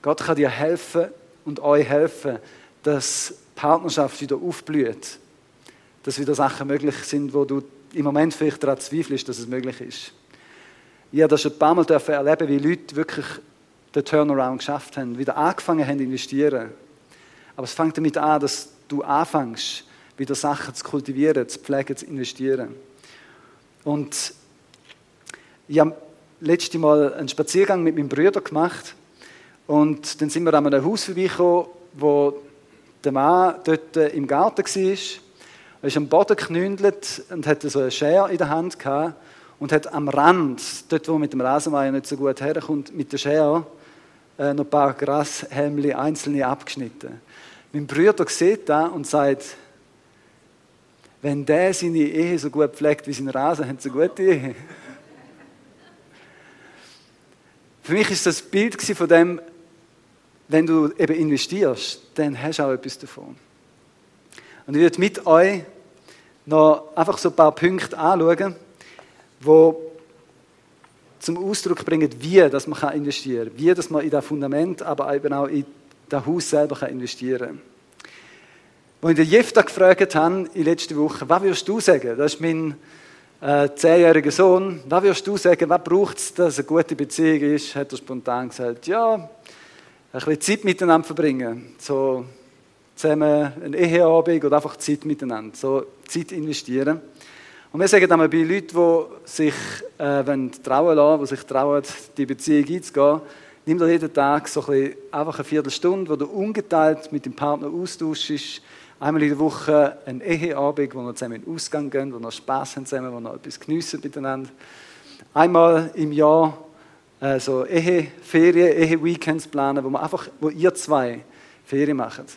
Gott kann dir helfen und euch helfen, dass Partnerschaft wieder aufblüht, dass wieder Sachen möglich sind, wo du im Moment vielleicht daran zweifelst, dass es möglich ist. Ich habe das schon ein paar Mal erleben, wie Leute wirklich den Turnaround geschafft haben, wieder angefangen haben zu investieren. Aber es fängt damit an, dass du anfängst, wieder Sachen zu kultivieren, zu pflegen, zu investieren. Und ich habe letztes Mal einen Spaziergang mit meinem Bruder gemacht und dann sind wir an einem Haus vorbeigekommen, wo der Mann dort im Garten war. Er ist am Boden geknündelt und hatte so eine Schere in der Hand gehabt und hat am Rand, dort wo mit dem Rasenmeier nicht so gut herkommt, mit der Schere äh, noch ein paar Grashämmchen einzelne abgeschnitten. Mein Bruder sieht das und sagt, wenn der seine Ehe so gut pflegt wie sein Rasen, hat er eine gute Ehe. Für mich ist das Bild von dem, wenn du eben investierst, dann hast du auch etwas davon. Und ich würde mit euch noch einfach so ein paar Punkte anschauen, die zum Ausdruck bringen, wie dass man investieren kann. Wie dass man in das Fundament, aber eben auch in das Haus selber investieren kann. Als ich den Jefta gefragt habe, in letzter Woche, was würdest du sagen? Das ist mein äh, zehnjähriger Sohn. Was würdest du sagen, was braucht es, dass eine gute Beziehung ist? Hat er spontan gesagt, ja, ein bisschen Zeit miteinander verbringen. So zusammen ein Eheabend oder einfach Zeit miteinander. So Zeit investieren. Und wir sagen einmal bei Leuten, die sich äh, trauen lassen, die sich trauen, die Beziehung einzugehen, nimm dir jeden Tag so ein bisschen, einfach eine Viertelstunde, wo du ungeteilt mit dem Partner austauschst. Einmal in der Woche ein Eheabend, wo wir zusammen in den Ausgang gehen, wo wir Spass haben zusammen, wo wir etwas geniessen miteinander. Einmal im Jahr äh, so Eheferien, Ehe-Weekends planen, wo, man einfach, wo ihr zwei Ferien macht.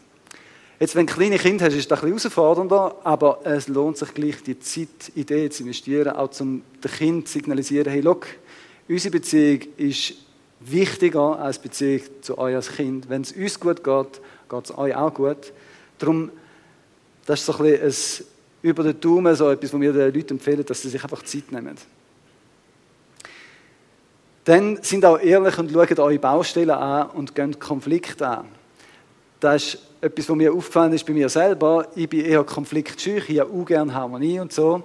Jetzt, wenn du kleine Kinder hast, ist das ein bisschen herausfordernder, aber es lohnt sich gleich, die Zeit, Idee zu investieren, auch zum dem Kind zu signalisieren, hey, look, unsere Beziehung ist wichtiger als die Beziehung zu euch als Kind. Wenn es uns gut geht, geht es euch auch gut. Darum, das ist so ein bisschen ein, über den Daumen so etwas, was wir den Leuten empfehlen, dass sie sich einfach Zeit nehmen. Dann sind auch ehrlich und schauen eure Baustellen an und gehen Konflikte an. Das ist etwas, was mir aufgefallen ist bei mir selber. Ich bin eher konfliktscheu, ich habe auch gerne Harmonie und so.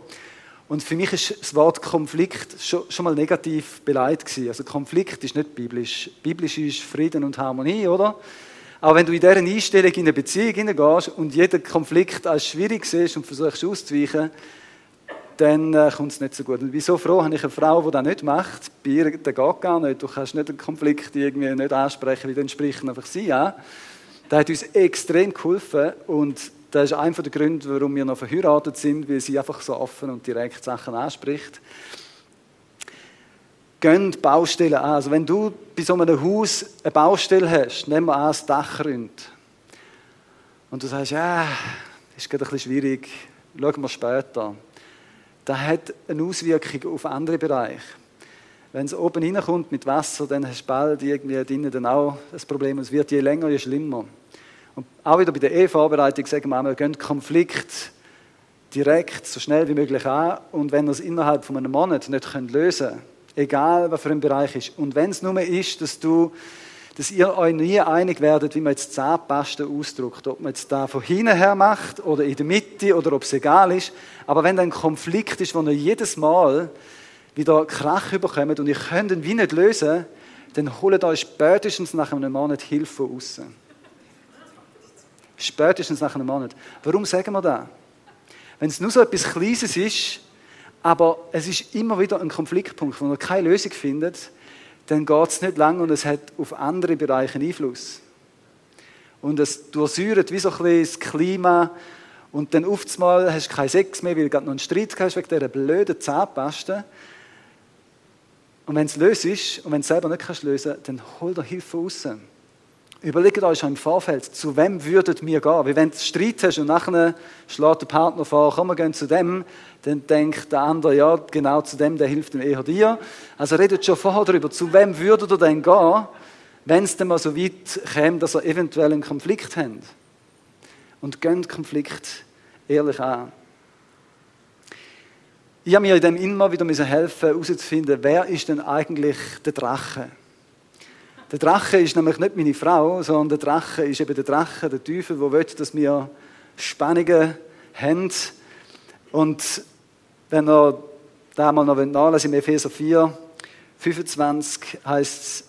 Und für mich ist das Wort Konflikt schon, schon mal negativ beleidigt gewesen. Also Konflikt ist nicht biblisch. Biblisch ist Frieden und Harmonie, oder? Aber wenn du in dieser Einstellung in eine Beziehung hineingehst und jeden Konflikt als schwierig siehst und versuchst auszuweichen, dann äh, kommt es nicht so gut. Und wieso froh habe ich eine Frau, die das nicht macht? Bei ihr das geht gar nicht. Du kannst nicht einen Konflikt irgendwie nicht ansprechen, wie dann sprechen einfach sie an. Das hat uns extrem geholfen und das ist einer der Gründe, warum wir noch verheiratet sind, weil sie einfach so offen und direkt Sachen anspricht. Gehen Baustellen an. Also wenn du bei so einem Haus eine Baustelle hast, nehmen wir an, das Dach rinnt. Und du sagst, ja, ist gerade ein bisschen schwierig, schauen wir später. Das hat eine Auswirkung auf andere Bereiche. Wenn es oben reinkommt mit Wasser, dann hast du bald irgendwie drinnen dann auch das Problem. Es wird je länger, je schlimmer. Und auch wieder bei der Ehevorbereitung sagen wir, wir gehen Konflikt direkt, so schnell wie möglich an. Und wenn wir es innerhalb von einem Monat nicht lösen können, egal was für ein Bereich ist, und wenn es nur ist, dass du dass ihr euch nie einig werdet, wie man jetzt Zahnpasta ausdrückt. Ob man jetzt da von hinten her macht oder in der Mitte oder ob es egal ist. Aber wenn da ein Konflikt ist, wo ihr jedes Mal wieder Krach überkommt und ihr könnt ihn wie nicht lösen, dann holt euch spätestens nach einem Monat Hilfe von außen. Spätestens nach einem Monat. Warum sagen wir das? Wenn es nur so etwas Kleines ist, aber es ist immer wieder ein Konfliktpunkt, wo man keine Lösung findet, dann geht es nicht lang und es hat auf andere Bereiche Einfluss. Und es durchsäuert wie so ein bisschen das Klima und dann oftmals hast du keinen Sex mehr, weil du gerade noch einen Streit hast wegen dieser blöden Zahnpaste. Und wenn es löst ist und wenn du es selber nicht kannst lösen, dann hol dir Hilfe raus. Überlegt euch im Vorfeld, zu wem würdet mir gehen? Weil wenn du Streit hast und nachher schlägt der Partner vor, komm, wir gehen zu dem, dann denkt der andere, ja, genau zu dem, der hilft dann eher dir. Also redet schon vorher darüber, zu wem würdet ihr denn gehen, wenn es dann mal so weit käme, dass ihr eventuell einen Konflikt habt. Und gönnt Konflikt ehrlich an. Ich habe mir in dem immer wieder helfen herauszufinden, wer ist denn eigentlich der Drache? Der Drache ist nämlich nicht meine Frau, sondern der Drache ist eben der Drache, der Teufel, der will, dass wir Spannungen haben. Und wenn er da mal noch nachlesen, im Epheser 4, 25 heißt es,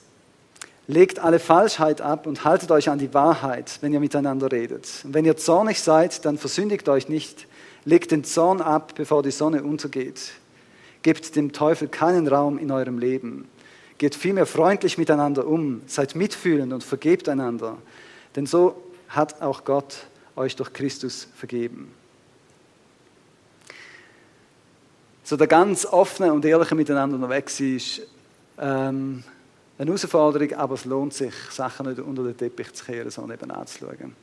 legt alle Falschheit ab und haltet euch an die Wahrheit, wenn ihr miteinander redet. Und wenn ihr zornig seid, dann versündigt euch nicht. Legt den Zorn ab, bevor die Sonne untergeht. Gebt dem Teufel keinen Raum in eurem Leben. Geht vielmehr freundlich miteinander um, seid mitfühlend und vergebt einander, denn so hat auch Gott euch durch Christus vergeben. So der ganz offene und ehrliche Miteinander unterwegs ist ähm, eine Herausforderung, aber es lohnt sich, Sachen nicht unter den Teppich zu kehren, sondern eben anzuschauen.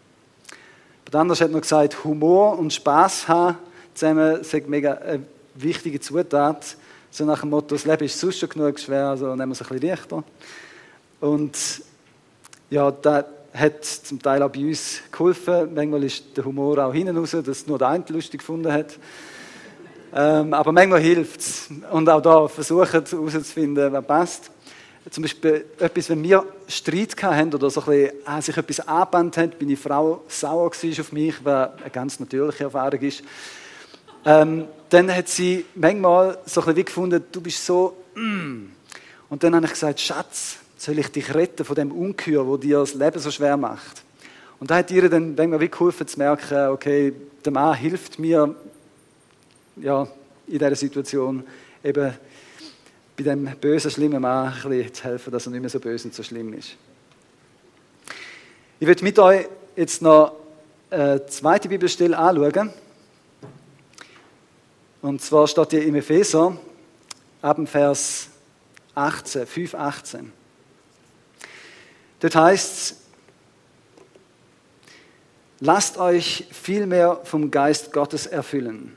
Aber anders hat noch gesagt, Humor und Spaß haben zusammen sind mega eine wichtige Zutat so nach dem Motto, das Leben ist sonst schon genug schwer, also nehmen wir es ein bisschen leichter. Und ja, das hat zum Teil auch bei uns geholfen. Manchmal ist der Humor auch hinten raus, dass nur der eine lustig gefunden hat. Ähm, aber manchmal hilft es. Und auch da versuchen herauszufinden, was passt. Zum Beispiel etwas, wenn wir Streit hatten oder so ein bisschen, äh, sich etwas angebannt hat, die Frau sauer auf mich, was eine ganz natürliche Erfahrung ist. Ähm, dann hat sie manchmal so ein bisschen wie gefunden, du bist so, mm. Und dann habe ich gesagt, Schatz, soll ich dich retten von dem Ungeheuer, wo dir das Leben so schwer macht? Und da hat ihr dann manchmal wie geholfen zu merken, okay, der Mann hilft mir ja, in dieser Situation eben bei dem bösen, schlimmen Mann ein bisschen zu helfen, dass er nicht mehr so böse und so schlimm ist. Ich werde mit euch jetzt noch eine zweite Bibelstelle anschauen. Und zwar steht hier im Epheser, ab dem Vers 18, 5,18. Dort heißt es, lasst euch vielmehr vom Geist Gottes erfüllen.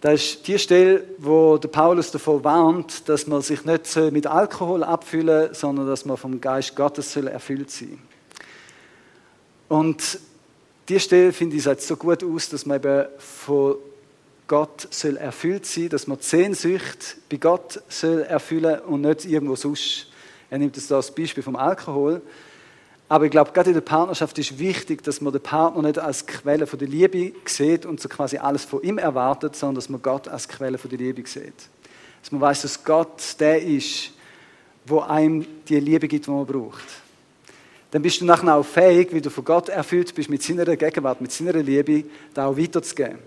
Das ist die Stelle, wo der Paulus davor warnt, dass man sich nicht mit Alkohol abfüllen soll, sondern dass man vom Geist Gottes erfüllt sein soll. Und die Stelle, finde ich, sieht so gut aus, dass man eben von Gott soll erfüllt sein, dass man die Sehnsucht bei Gott soll erfüllen und nicht irgendwo sonst. Er nimmt das als Beispiel vom Alkohol. Aber ich glaube, gerade in der Partnerschaft ist wichtig, dass man den Partner nicht als Quelle der Liebe sieht und so quasi alles von ihm erwartet, sondern dass man Gott als Quelle der Liebe sieht. Dass man weiß, dass Gott der ist, wo einem die Liebe gibt, die man braucht. Dann bist du nachher auch fähig, wie du von Gott erfüllt bist, mit seiner Gegenwart, mit seiner Liebe, da auch weiterzugeben.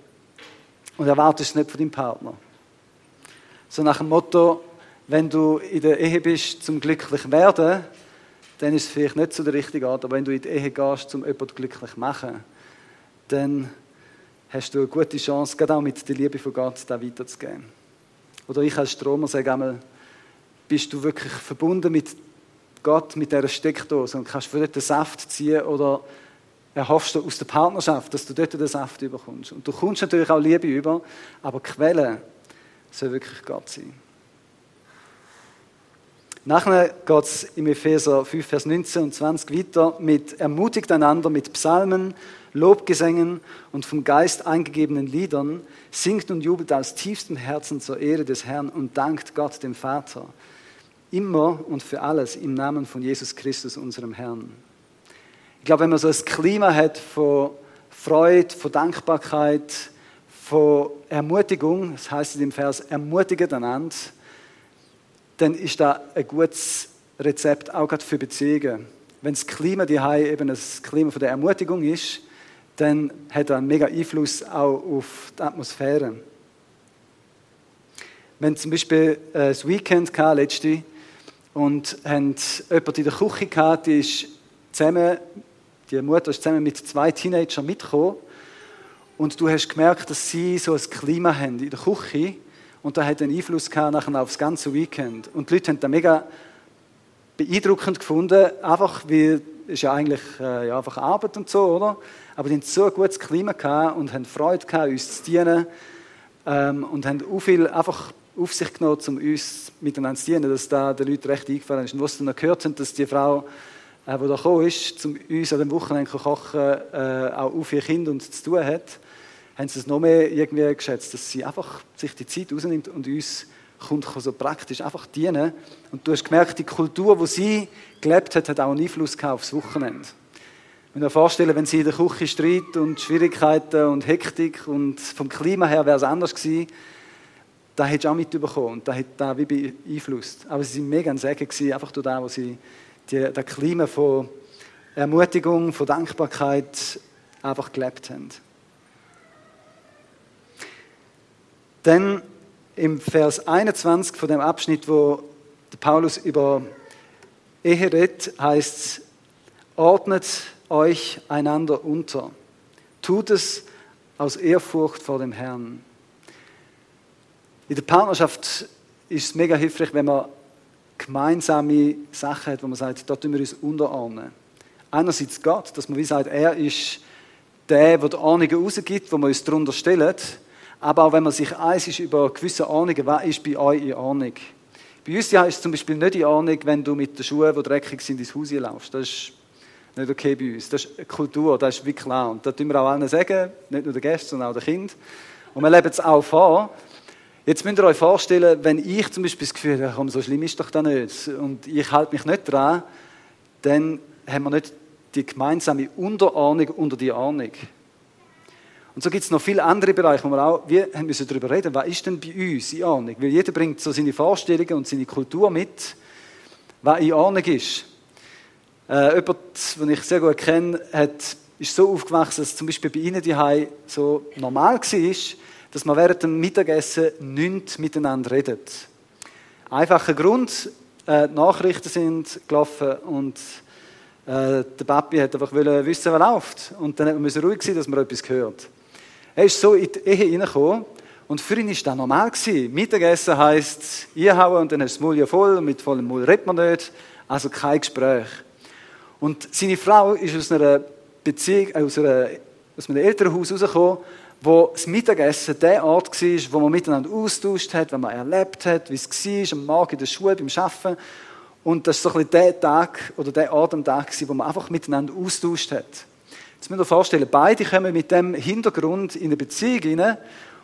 Und erwartest es nicht von deinem Partner. So nach dem Motto, wenn du in der Ehe bist, zum glücklich werden, dann ist es vielleicht nicht so der richtige Ort. Aber wenn du in die Ehe gehst, um jemanden glücklich zu machen, dann hast du eine gute Chance, gerade auch mit der Liebe von Gott, da weiterzugeben. Oder ich als Stromer sage einmal, bist du wirklich verbunden mit Gott, mit dieser Steckdose und kannst dort den Saft ziehen oder erhoffst du aus der Partnerschaft, dass du dort den Saft überkommst. Und du kommst natürlich auch Liebe über, aber Quelle soll wirklich Gott sein. Nachher geht es im Epheser 5, Vers 19 und 20 weiter mit ermutigt einander mit Psalmen, Lobgesängen und vom Geist eingegebenen Liedern, singt und jubelt aus tiefstem Herzen zur Ehre des Herrn und dankt Gott dem Vater. Immer und für alles im Namen von Jesus Christus, unserem Herrn. Ich glaube, wenn man so ein Klima hat von Freude, von Dankbarkeit, von Ermutigung, das heißt in dem Vers, ermutigen einander, dann ist da ein gutes Rezept auch gerade für Beziehungen. Wenn das Klima die eben das Klima von der Ermutigung ist, dann hat er einen mega Einfluss auch auf die Atmosphäre. Hatten zum Beispiel äh, das Weekend letzte und jemanden in der Küche gehabt, die ist zusammen, die Mutter ist zusammen mit zwei Teenagern mitgekommen und du hast gemerkt, dass sie so ein Klima haben in der Küche und da hat einen Einfluss gehabt nachher auf das ganze Weekend. Und die Leute haben das mega beeindruckend gefunden, einfach weil es ja eigentlich äh, ja, einfach Arbeit und so, oder? Aber die hatten so ein gutes Klima gehabt und haben Freude gehabt, uns zu dienen ähm, und haben auch viel einfach auf sich genommen, um uns miteinander zu dienen, dass da den Leuten recht eingefallen ist. Und was sie dann gehört haben, dass die Frau, äh, die da gekommen ist, um uns an dem Wochenende zu kochen, äh, auch auf ihr Kind und zu tun hat, haben sie es noch mehr irgendwie geschätzt, dass sie einfach sich die Zeit rausnimmt und uns kommt so praktisch einfach dienen. Und du hast gemerkt, die Kultur, wo sie gelebt hat, hat auch einen Einfluss gehabt aufs Wochenende. Wenn dir vorstellen, wenn sie in der Küche Streit und Schwierigkeiten und Hektik und vom Klima her wäre es anders gewesen, da hättest du auch mitbekommen und da hat da wie beeinflusst. Aber sie waren mega ein Segen einfach durch das, wo sie die, das Klima von Ermutigung, von Dankbarkeit einfach gelebt haben. Denn im Vers 21 von dem Abschnitt, wo Paulus über Ehe redet, heißt es, ordnet euch einander unter. Tut es aus Ehrfurcht vor dem Herrn. In der Partnerschaft ist es mega hilfreich, wenn man gemeinsame Sachen hat, wo man sagt, da tun wir uns unterordnen. Einerseits Gott, dass man wie sagt, er ist der, der die Ahnungen rausgibt, wo wir uns darunter stellen. Aber auch wenn man sich eins ist über gewisse Ahnungen, was ist bei euch in Ordnung? Bei uns ist es zum Beispiel nicht in Ordnung, wenn du mit den Schuhen, die dreckig sind, ins Haus laufst. Das ist nicht okay bei uns. Das ist Kultur, das ist wie klar. Und da tun wir auch allen sagen, nicht nur den Gästen, sondern auch den Kindern. Und wir leben es auch vor. Jetzt müsst ihr euch vorstellen, wenn ich zum Beispiel das Gefühl habe, komm, so schlimm ist doch da nicht, und ich halte mich nicht dran, dann haben wir nicht die gemeinsame Unterordnung unter die Ahnung. Und so gibt es noch viele andere Bereiche, wo wir auch wir haben müssen darüber reden, was ist denn bei uns in Ordnung? Weil jeder bringt so seine Vorstellungen und seine Kultur mit, was in Ordnung ist. Äh, jemand, den ich sehr gut kenne, hat, ist so aufgewachsen, dass zum Beispiel bei ihnen die so normal war, dass man während dem Mittagessen nicht miteinander redet. Einfacher Grund, äh, die Nachrichten sind gelaufen und äh, der Papi hat einfach wissen, was läuft. Und dann musste man ruhig sein, dass man etwas hört. Er ist so in die Ehe hineingekommen Und für ihn war das normal. Gewesen. Mittagessen heisst, einhauen und dann hast du das Maul ja voll und mit vollem Maul redet man nicht. Also kein Gespräch. Und seine Frau ist aus einer Beziehung, aus, einer, aus einem Elternhaus rausgekommen, wo das Mittagessen der Ort war, wo man miteinander austauscht hat, wenn man erlebt hat, wie es war, am Morgen in der Schule, beim Arbeiten. Und das war so ein bisschen der Tag oder der Ort am Tag, wo man einfach miteinander austauscht hat. Jetzt müsst ihr euch vorstellen, beide kommen mit dem Hintergrund in eine Beziehung hinein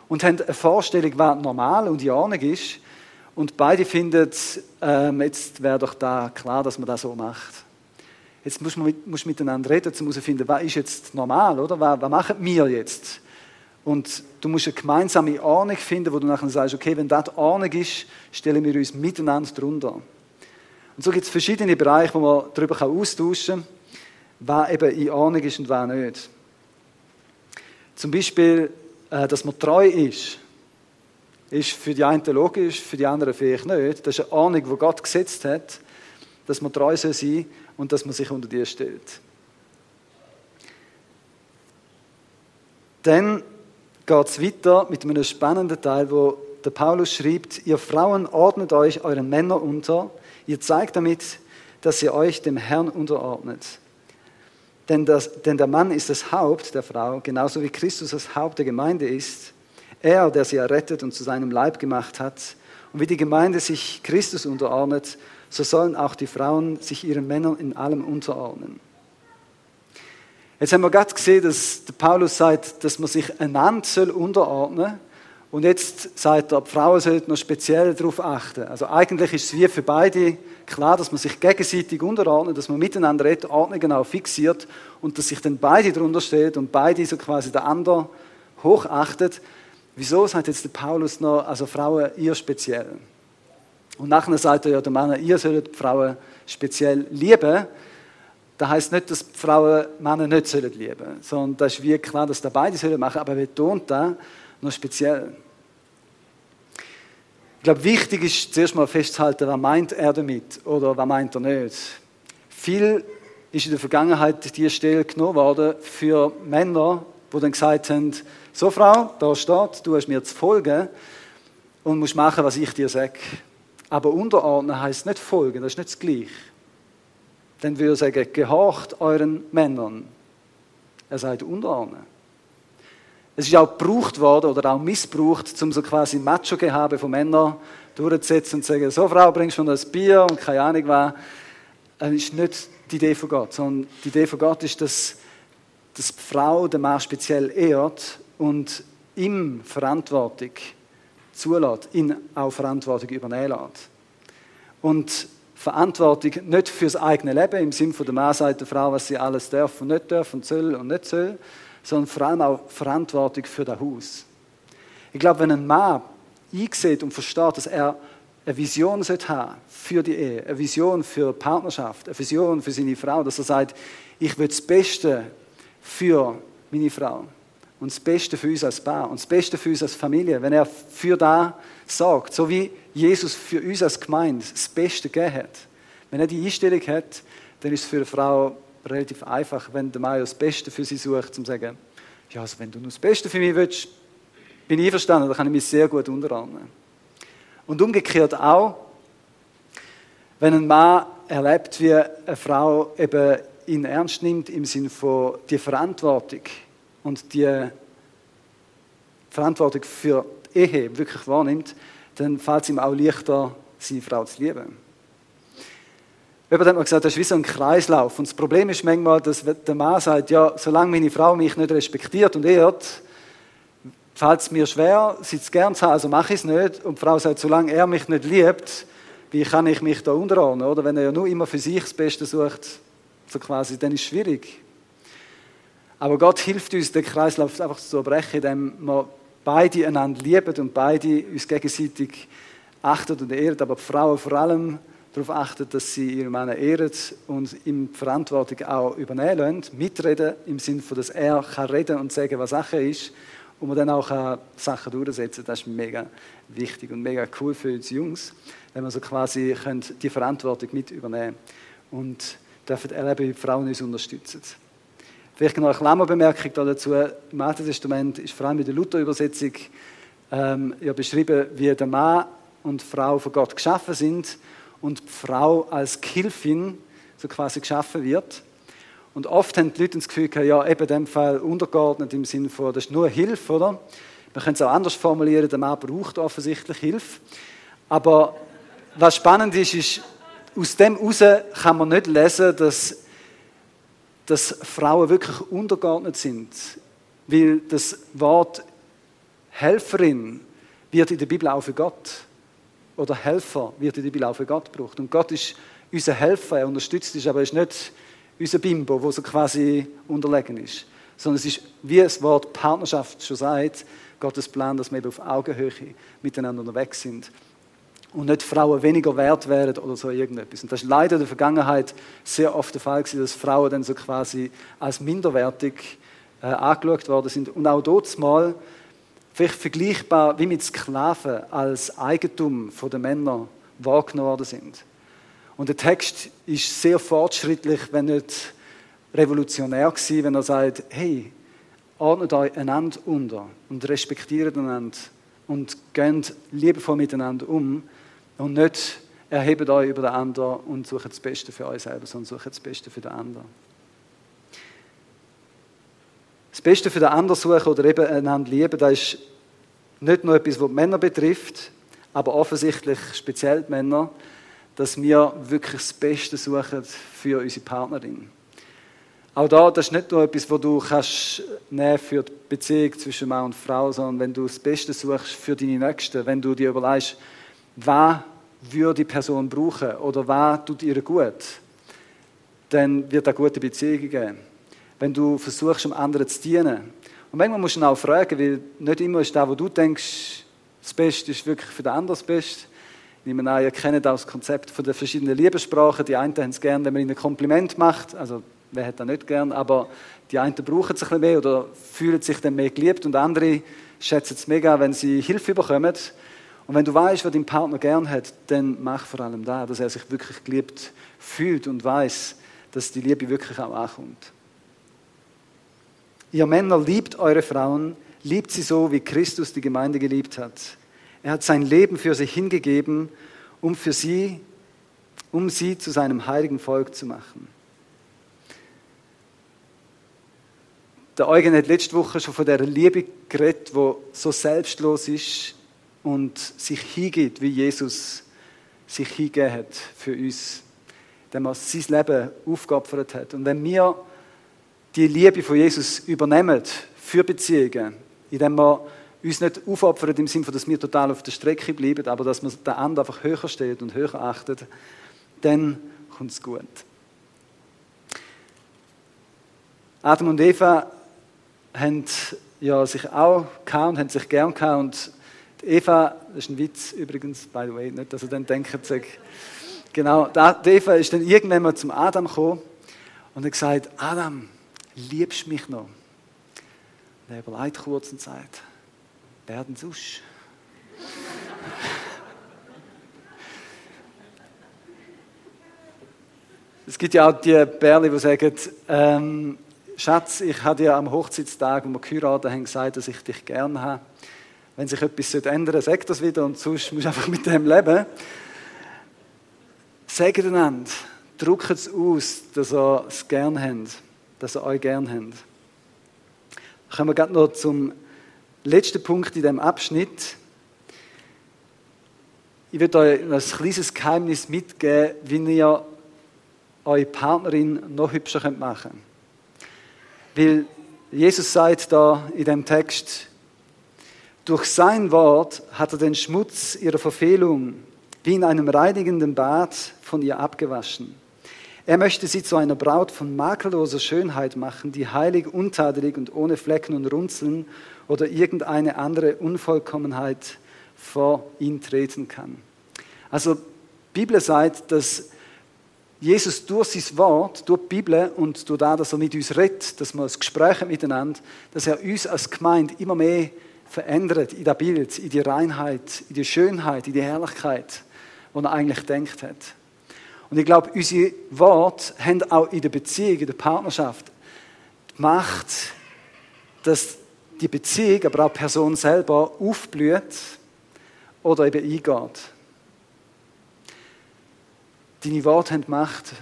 und haben eine Vorstellung, was normal und in Ordnung ist. Und beide finden, ähm, jetzt wäre doch da klar, dass man das so macht. Jetzt muss man mit, muss miteinander reden, um herauszufinden, was ist jetzt normal, oder? Was, was machen wir jetzt? Und du musst eine gemeinsame Ordnung finden, wo du nachher sagst, okay, wenn das Ordnung ist, stellen wir uns miteinander drunter. Und so gibt es verschiedene Bereiche, wo man darüber austauschen kann, was eben in Ordnung ist und was nicht. Zum Beispiel, äh, dass man treu ist, ist für die einen logisch, für die anderen vielleicht nicht. Das ist eine Ordnung, die Gott gesetzt hat, dass man treu sein soll und dass man sich unter die stellt. Dann geht es weiter mit einem spannenden Teil, wo der Paulus schreibt, ihr Frauen ordnet euch euren Männern unter, ihr zeigt damit, dass ihr euch dem Herrn unterordnet. Denn, das, denn der Mann ist das Haupt der Frau, genauso wie Christus das Haupt der Gemeinde ist. Er, der sie errettet und zu seinem Leib gemacht hat. Und wie die Gemeinde sich Christus unterordnet, so sollen auch die Frauen sich ihren Männern in allem unterordnen. Jetzt haben wir gerade gesehen, dass Paulus sagt, dass man sich einander unterordnen soll. Und jetzt sagt er, die Frauen sollten noch speziell darauf achten. Also eigentlich ist es wie für beide klar, dass man sich gegenseitig unterordnet, dass man miteinander redet, Ordnungen auch fixiert und dass sich dann beide darunter steht und beide so quasi der andere hochachtet. Wieso sagt jetzt der Paulus noch, also Frauen, ihr speziell? Und nachher sagt er ja, der Mann, ihr sollt die Frauen speziell lieben. Das heißt nicht, dass Frauen Männer nicht sollen lieben, sondern das ist wie klar, dass da beide sollen machen, aber er betont da noch speziell. Ich glaube, wichtig ist zuerst mal festzuhalten, was meint er damit oder was meint er nicht. Viel ist in der Vergangenheit diese Stelle genommen worden für Männer, die dann gesagt haben, so Frau, da steht, du hast mir zu folgen und musst machen, was ich dir sage. Aber unterordnen heißt nicht folgen, das ist nicht das Gleiche. Dann würde er sagen, gehorcht euren Männern. Er sagt unterordnen. Es ist auch gebraucht worden oder auch missbraucht, um so quasi Macho-Gehabe von Männern durchzusetzen und zu sagen, so Frau, bringst du noch ein Bier und keine Ahnung was. Das ist nicht die Idee von Gott, sondern die Idee von Gott ist, dass, dass die Frau den Mann speziell ehrt und ihm Verantwortung zulässt, ihn auch Verantwortung übernehmen lässt. Und Verantwortung nicht für das eigene Leben, im Sinne der Mann sagt der Frau, was sie alles darf und nicht darf und soll und nicht soll, sondern vor allem auch Verantwortung für das Haus. Ich glaube, wenn ein Mann einsieht und versteht, dass er eine Vision haben für die Ehe, eine Vision für Partnerschaft, eine Vision für seine Frau, dass er sagt, ich will das Beste für meine Frau und das Beste für uns als Paar und das Beste für uns als Familie, wenn er für da sorgt, so wie Jesus für uns als Gemeinde das Beste gegeben hat. Wenn er die Einstellung hat, dann ist es für eine Frau relativ einfach, wenn der Mann das Beste für sie sucht, zu sagen, ja, also wenn du nur das Beste für mich willst, bin ich einverstanden, dann kann ich mich sehr gut unterordnen. Und umgekehrt auch, wenn ein Mann erlebt, wie eine Frau eben ihn ernst nimmt im Sinne von die Verantwortung und die Verantwortung für die Ehe wirklich wahrnimmt, dann fällt es ihm auch leichter, seine Frau zu lieben. Jemand hat mir gesagt, das ist wie so ein Kreislauf. Und das Problem ist manchmal, dass der Mann sagt, ja, solange meine Frau mich nicht respektiert und ehrt, fällt es mir schwer, sie zu gern zu haben, also mache ich es nicht. Und die Frau sagt, solange er mich nicht liebt, wie kann ich mich da unterordnen? Oder wenn er ja nur immer für sich das Beste sucht, so quasi, dann ist es schwierig. Aber Gott hilft uns, den Kreislauf einfach zu brechen, indem wir beide einander lieben und beide uns gegenseitig achten und ehren, aber die Frauen vor allem darauf achten, dass sie ihre Männer ehren und ihm die Verantwortung auch übernehmen lassen, mitreden, im Sinne von, dass er kann reden und sagen, was Sache ist und man dann auch Sachen durchsetzen kann. Das ist mega wichtig und mega cool für uns Jungs, wenn wir so quasi können die Verantwortung mit übernehmen und dürfen erleben, wie Frauen uns unterstützen. Vielleicht noch eine Klammerbemerkung dazu. Im Alten Testament ist vor allem in der Luther-Übersetzung ähm, ja beschrieben, wie der Mann und Frau von Gott geschaffen sind und die Frau als Gehilfin so quasi geschaffen wird. Und oft haben die Leute das Gefühl, ja, eben in dem Fall untergeordnet im Sinne von, das ist nur Hilfe, oder? Man könnte es auch anders formulieren, der Mann braucht offensichtlich Hilfe. Aber was spannend ist, ist, aus dem heraus kann man nicht lesen, dass, dass Frauen wirklich untergeordnet sind. Weil das Wort Helferin wird in der Bibel auch für Gott oder Helfer wird in der Bibel auch für Gott gebraucht. Und Gott ist unser Helfer, er unterstützt uns, aber er ist nicht unser Bimbo, wo so quasi unterlegen ist. Sondern es ist, wie das Wort Partnerschaft schon sagt, Gottes Plan, dass wir eben auf Augenhöhe miteinander unterwegs sind. Und nicht Frauen weniger wert werden oder so irgendetwas. Und das ist leider in der Vergangenheit sehr oft der Fall gewesen, dass Frauen dann so quasi als minderwertig äh, angeschaut worden sind. Und auch dort mal vielleicht vergleichbar wie mit Sklaven als Eigentum der Männer wahrgenommen worden sind. Und der Text ist sehr fortschrittlich, wenn nicht revolutionär gewesen, wenn er sagt, hey, ordnet euch einander unter und respektiert einander und geht liebevoll miteinander um und nicht erhebt euch über den anderen und sucht das Beste für euch selber, sondern sucht das Beste für den anderen. Das Beste für den anderen suchen oder eben einander lieben, das ist nicht nur etwas, was Männer betrifft, aber offensichtlich speziell die Männer, dass wir wirklich das Beste suchen für unsere Partnerin. Auch da, das ist nicht nur etwas, was du kannst nehmen für die Beziehung zwischen Mann und Frau, sondern wenn du das Beste suchst für deine Nächsten, wenn du dir überlegst, was würde die Person brauchen oder was tut ihr gut, dann wird es gute Beziehungen geben. Wenn du versuchst, dem anderen zu dienen. Und manchmal musst du ihn auch fragen, weil nicht immer ist das, was du denkst, das Beste ist wirklich für den anderen das Beste. Ich nehme an, ihr kennt auch das Konzept von den verschiedenen Liebessprachen. Die einen haben es gerne, wenn man ihnen ein Kompliment macht. Also wer hat das nicht gern, aber die einen brauchen es ein bisschen mehr oder fühlen sich dann mehr geliebt und andere schätzen es mega, wenn sie Hilfe bekommen. Und wenn du weißt, was dein Partner gern hat, dann mach vor allem da, dass er sich wirklich geliebt fühlt und weiß, dass die Liebe wirklich auch ankommt. Ihr Männer liebt eure Frauen, liebt sie so, wie Christus die Gemeinde geliebt hat. Er hat sein Leben für sie hingegeben, um für sie, um sie zu seinem heiligen Volk zu machen. Der Eugen hat letzte Woche schon von der Liebe geredet, wo so selbstlos ist und sich hingibt, wie Jesus sich hingegeben hat für uns, indem er sein Leben aufgeopfert hat. Und wenn wir die Liebe von Jesus übernehmen für Beziehungen, indem wir uns nicht aufopfern im Sinne, dass wir total auf der Strecke bleiben, aber dass man den anderen einfach höher steht und höher achtet, dann kommt es gut. Adam und Eva haben ja sich auch gehabt und haben sich gern gehabt. Und Eva, das ist ein Witz übrigens, by the way, nicht, dass ihr dann denkt, genau, die Eva ist dann irgendwann mal zum Adam gekommen und hat gesagt, Adam, liebst du mich noch? Und er überlegt kurz und sagt, wer denn sonst? Es gibt ja auch die Bärli, die sagen, ähm, Schatz, ich habe dir am Hochzeitstag, wo wir geheiratet haben, gesagt, dass ich dich gerne habe. Wenn sich etwas ändern sollte, sag das wieder und sonst musst du einfach mit dem leben. Sagt einander, drückt es aus, dass ihr es gerne habt, dass ihr euch gerne habt. Kommen wir gerade noch zum letzten Punkt in diesem Abschnitt. Ich würde euch ein kleines Geheimnis mitgeben, wie ihr eure Partnerin noch hübscher machen könnt. Weil Jesus sagt da in dem Text, durch sein Wort hat er den Schmutz ihrer Verfehlung wie in einem reinigenden Bad von ihr abgewaschen. Er möchte sie zu einer Braut von makelloser Schönheit machen, die heilig, untadelig und ohne Flecken und Runzeln oder irgendeine andere Unvollkommenheit vor ihn treten kann. Also die Bibel sagt, dass Jesus durch sein Wort, durch die Bibel und durch das, dass er mit uns redet, dass wir das Gespräch miteinander, dass er uns als Gemeinde immer mehr verändert in das Bild, in die Reinheit, in die Schönheit, in die Herrlichkeit, die er eigentlich denkt hat. Und ich glaube, unsere Worte haben auch in der Beziehung, in der Partnerschaft die Macht, dass die Beziehung, aber auch die Person selber aufblüht oder eben eingeht. Deine Worte haben Macht.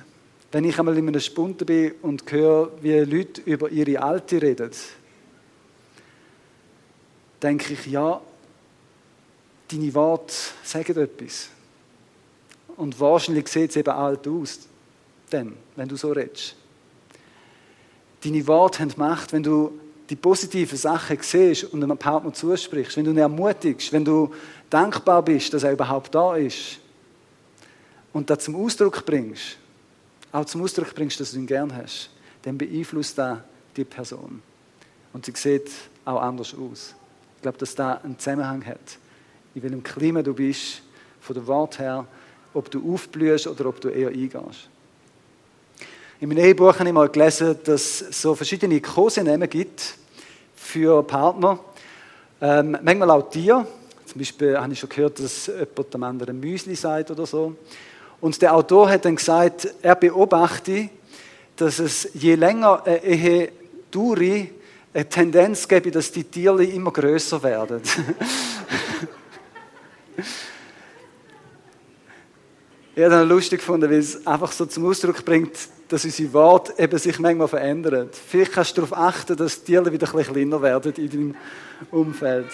Wenn ich einmal in einem Spunten bin und höre, wie Leute über ihre Alte reden, denke ich, ja, deine Worte sagen etwas. Und wahrscheinlich sieht es eben alt aus, denn, wenn du so redest. Deine Worte haben Macht, wenn du die positiven Sachen siehst und einem Partner zusprichst, wenn du ihn ermutigst, wenn du dankbar bist, dass er überhaupt da ist und das zum Ausdruck bringst, auch zum Ausdruck bringst, dass du ihn gern hast, dann beeinflusst das die Person. Und sie sieht auch anders aus. Ich glaube, dass da einen Zusammenhang hat. In welchem Klima du bist, von der Wort her, ob du aufblühst oder ob du eher eingehst. In meinem Ehebuch habe ich mal gelesen, dass es so verschiedene Kosenamen gibt für Partner. Ähm, manchmal auch Tier. Zum Beispiel habe ich schon gehört, dass jemand dem anderen Müsli sagt oder so. Und der Autor hat dann gesagt, er beobachte, dass es je länger eine Ehe dauere, eine Tendenz gäbe, dass die Tiere immer größer werden. Ich habe es lustig gefunden, weil es einfach so zum Ausdruck bringt, dass unsere Worte eben sich manchmal verändern. Vielleicht kannst du darauf achten, dass die Tiere wieder ein kleiner werden in deinem Umfeld.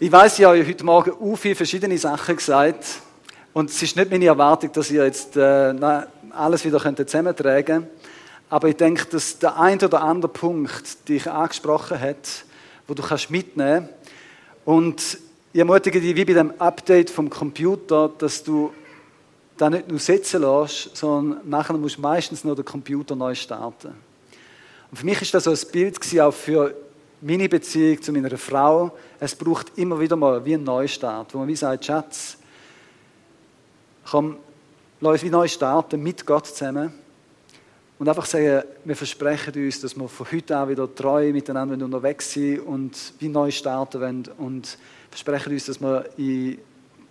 Ich weiß, ich habe heute Morgen auch viele verschiedene Sachen gesagt. Und es ist nicht meine Erwartung, dass ihr jetzt äh, alles wieder zusammentragen könnt. Aber ich denke, dass der ein oder andere Punkt dich angesprochen hat, wo du kannst mitnehmen kannst. Und ich ermutige dich, wie bei dem Update vom Computer, dass du da nicht nur sitzen lässt, sondern nachher musst du meistens noch den Computer neu starten. Und für mich ist das so ein Bild auch für meine Beziehung zu meiner Frau. Es braucht immer wieder mal wie einen Neustart, wo man wie sagt, Schatz, komm, lass uns wie neu starten, mit Gott zusammen. Und einfach sagen, wir versprechen uns, dass wir von heute an wieder treu miteinander unterwegs sind und wie neu starten wollen. Und versprechen uns, dass wir in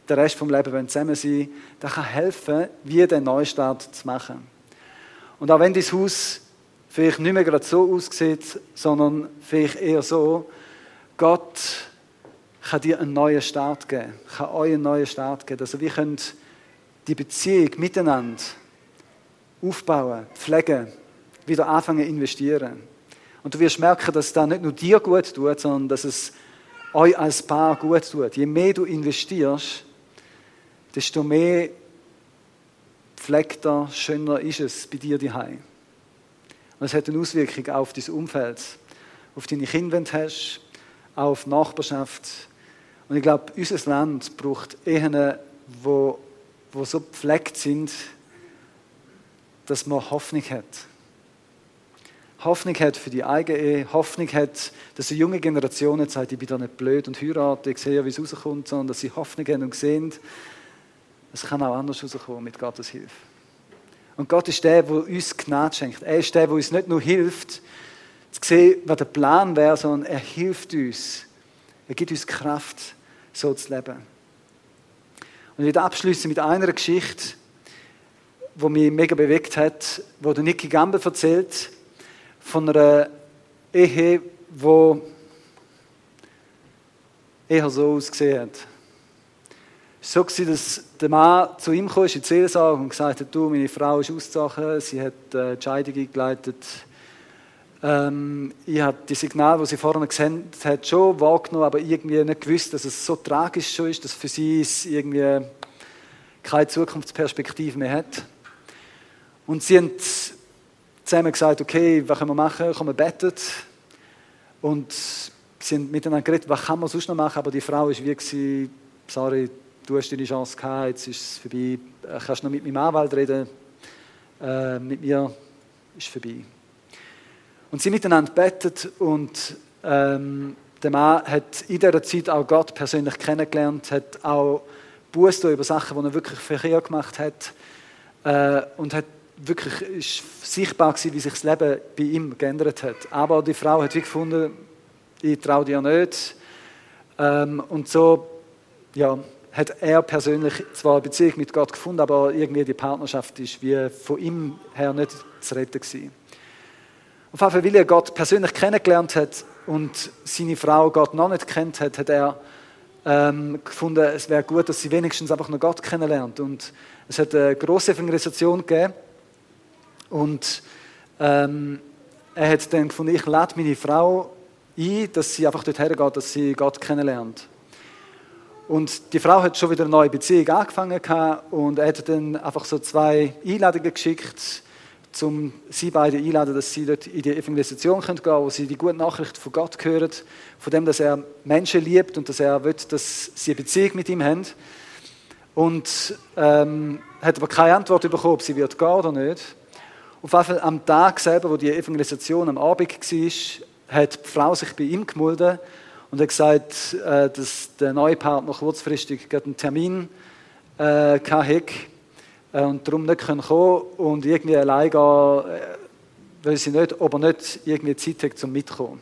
den Rest vom Leben zusammen sein wollen. Das kann helfen, wie den Neustart zu machen. Und auch wenn dein Haus vielleicht nicht mehr gerade so aussieht, sondern vielleicht eher so, Gott kann dir einen neuen Start geben, kann euch einen neuen Start geben. Also wir können die Beziehung miteinander aufbauen, pflegen, wieder anfangen investieren. Und du wirst merken, dass das nicht nur dir gut tut, sondern dass es euch als Paar gut tut. Je mehr du investierst, desto mehr pflegter, schöner ist es bei dir daheim. Und es hat eine Auswirkung auf dein Umfeld, auf deine Kinder, wenn du hast, auf die Nachbarschaft. Und ich glaube, unser Land braucht Ehen, wo, wo so gepflegt sind, dass man Hoffnung hat. Hoffnung hat für die eigene Ehe, Hoffnung hat, dass die junge Generation nicht sagt, ich bin da nicht blöd und heirate, ich sehe ja, wie es rauskommt, sondern dass sie Hoffnung haben und sehen, es kann auch anders rauskommen mit Gottes Hilfe. Und Gott ist der, der uns Gnade schenkt. Er ist der, der uns nicht nur hilft, zu sehen, was der Plan wäre, sondern er hilft uns. Er gibt uns Kraft, so zu leben. Und ich abschließen mit einer Geschichte, die mich mega bewegt hat, wo der Nicky Gamble erzählt, von einer Ehe, die eher so ausgesehen hat. Es war so, dass der Mann zu ihm kam, in die Seelsorge und gesagt hat, du, meine Frau ist ausgezogen, sie hat äh, die Scheidung eingeleitet. Ähm, ich habe die Signale, die sie vorhin gesehen hat, schon wahrgenommen, aber irgendwie nicht gewusst, dass es so tragisch schon ist, dass für sie es irgendwie keine Zukunftsperspektive mehr hat. Und sie haben zusammen gesagt, okay, was können wir machen? Kommen wir beten. Und sie haben miteinander geredet, was kann man sonst noch machen? Aber die Frau war wie, sorry, du hast deine Chance gehabt, jetzt ist es vorbei. Äh, kannst noch mit meinem Anwalt reden? Äh, mit mir ist es vorbei. Und sie miteinander betet und ähm, der Mann hat in dieser Zeit auch Gott persönlich kennengelernt, hat auch Buß über Sachen, die er wirklich verkehrt gemacht hat äh, und hat wirklich ist sichtbar gewesen, wie sich das Leben bei ihm geändert hat. Aber die Frau hat wie gefunden, ich traue dir nicht. Ähm, und so ja, hat er persönlich zwar eine Beziehung mit Gott gefunden, aber irgendwie die Partnerschaft ist wie von ihm her nicht zu retten gewesen. Auf jeden Fall, weil er Gott persönlich kennengelernt hat und seine Frau Gott noch nicht kennt hat, hat er ähm, gefunden, es wäre gut, dass sie wenigstens einfach noch Gott kennenlernt. Und es hat eine große Evangelisation gegeben. Und ähm, er hat dann gefunden, ich lade meine Frau ein, dass sie einfach dorthin geht, dass sie Gott kennenlernt. Und die Frau hat schon wieder eine neue Beziehung angefangen und er hat dann einfach so zwei Einladungen geschickt, um sie beide einladen, dass sie dort in die Evangelisation gehen können, wo sie die gute Nachricht von Gott hören, von dem, dass er Menschen liebt und dass er will, dass sie eine Beziehung mit ihm haben. Und ähm, hat aber keine Antwort bekommen, ob sie wird gehen oder nicht. Auf jeden Fall am Tag selber, wo die Evangelisation am Abend war, hat die Frau sich bei ihm gemeldet und hat gesagt, äh, dass der neue Partner kurzfristig einen Termin äh, hatte und darum nicht kommen können und irgendwie allein gehen, äh, weil sie nicht, ob er nicht irgendwie Zeit hat, zum Mitkommen.